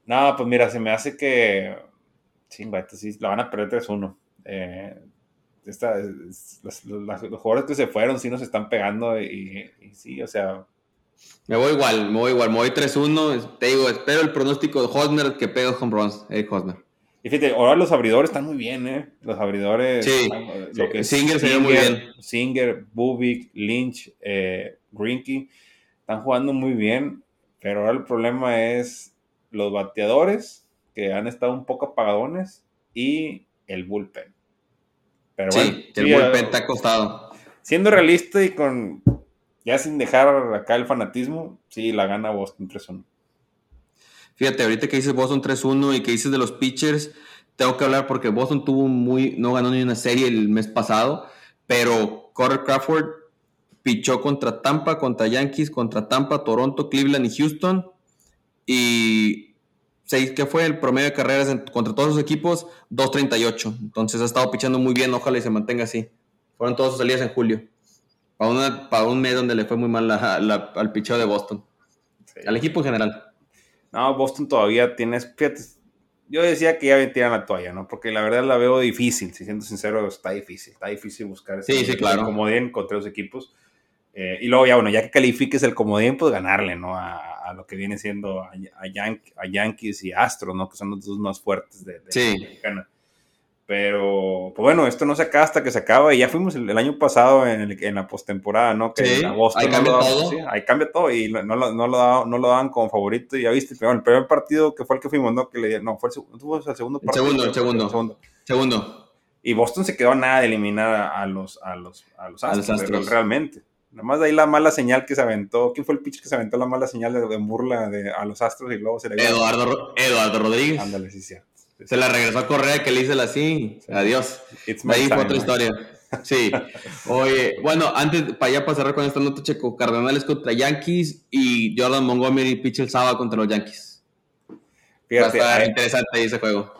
No, pues mira, se me hace que. Chingo, esto sí, la van a perder 3-1. Eh, los, jugadores que se fueron sí nos están pegando y, sí, o sea. Me voy igual, me voy igual, me voy 3-1. Te digo, espero el pronóstico de Hosmer que pegue home runs, Eric Hosmer. Y fíjate, ahora los abridores están muy bien, ¿eh? Los abridores. Sí, lo que Singer se muy bien. Singer, Bubik, Lynch, eh, Grinky, están jugando muy bien, pero ahora el problema es los bateadores que han estado un poco apagadones y el bullpen. Pero sí, el bullpen te ha costado. Siendo realista y con ya sin dejar acá el fanatismo, sí, la gana Boston 3-1. Fíjate, ahorita que dices Boston 3-1 y que dices de los pitchers, tengo que hablar porque Boston tuvo muy, no ganó ni una serie el mes pasado, pero Carter Crawford pichó contra Tampa, contra Yankees, contra Tampa, Toronto, Cleveland y Houston. Y ¿qué fue el promedio de carreras contra todos los equipos? 2.38. Entonces ha estado pichando muy bien, ojalá y se mantenga así. Fueron todas sus salidas en julio. Para, para un mes donde le fue muy mal al picheo de Boston. Al equipo en general. No, Boston todavía tiene. yo decía que ya tiran la toalla, ¿no? Porque la verdad la veo difícil, si siendo sincero, está difícil. Está difícil buscar ese sí, sí, claro. comodín contra los equipos. Eh, y luego ya, bueno, ya que califiques el comodín, pues ganarle, ¿no? A, lo que viene siendo a, a, Yankees y Astros, ¿no? Que son los dos más fuertes de, sí. la mexicana. Pero, pues bueno, esto no se acaba hasta que se acaba. Y ya fuimos el, año pasado en, en la postemporada, ¿no? Que sí, en agosto ahí cambia todo. Sí, ahí cambia todo. Y no, no, no, lo daban, no lo daban como favorito. Y ya viste, pero el primer partido que fue el que fuimos, ¿no? Que le, no, fue el, el segundo partido. El segundo, el segundo. El segundo. segundo. Y Boston se quedó a nada de eliminar a, los, a, los, a los Astros, a los Astros. realmente. Nada más de ahí la mala señal que se aventó. ¿Quién fue el pitch que se aventó la mala señal de, burla de, a los Astros y luego se le Eduardo, Eduardo Rodríguez. Ándale, sí, cierto. Se la regresó a Correa que le hice así. Adiós. ahí fue otra historia. Sí. [LAUGHS] Oye, bueno, antes, para ya pasar con esta nota, checo, Cardenales contra Yankees y Jordan Montgomery pitch el sábado contra los Yankees. Fíjate, Va a estar interesante ese juego.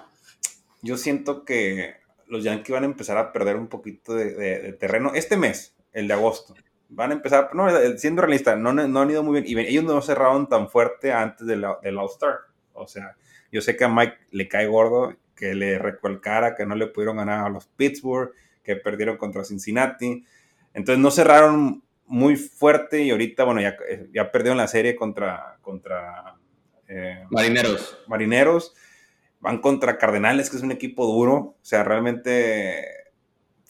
Yo siento que los Yankees van a empezar a perder un poquito de terreno este mes, el de agosto van a empezar, no, siendo realista, no, no han ido muy bien. Y ellos no cerraron tan fuerte antes del, del All-Star. O sea, yo sé que a Mike le cae gordo que le recuelcara que no le pudieron ganar a los Pittsburgh, que perdieron contra Cincinnati. Entonces no cerraron muy fuerte y ahorita, bueno, ya, ya perdieron la serie contra, contra eh, Marineros. Marineros. Van contra Cardenales, que es un equipo duro. O sea, realmente,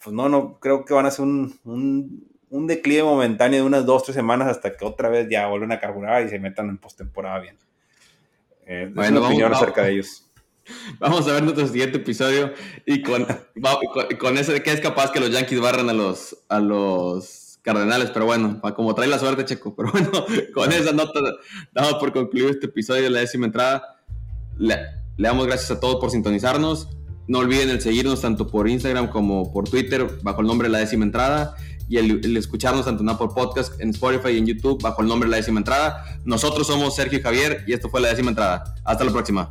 pues no, no, creo que van a ser un un declive momentáneo de unas dos, tres semanas hasta que otra vez ya vuelven a carburar y se metan en postemporada bien. Eh, bueno, es opinión acerca de ellos. [LAUGHS] Vamos a ver nuestro siguiente episodio y con, con, eso de que es capaz que los Yankees barran a los, a los Cardenales, pero bueno, como trae la suerte, Checo. Pero [LAUGHS] bueno, con esa nota damos por concluir este episodio de la décima entrada. Le, le damos gracias a todos por sintonizarnos. No olviden el seguirnos tanto por Instagram como por Twitter bajo el nombre de la décima entrada y el, escucharnos tanto en Apple Podcast, en Spotify y en YouTube bajo el nombre La Décima Entrada. Nosotros somos Sergio y Javier y esto fue La Décima Entrada. Hasta la próxima.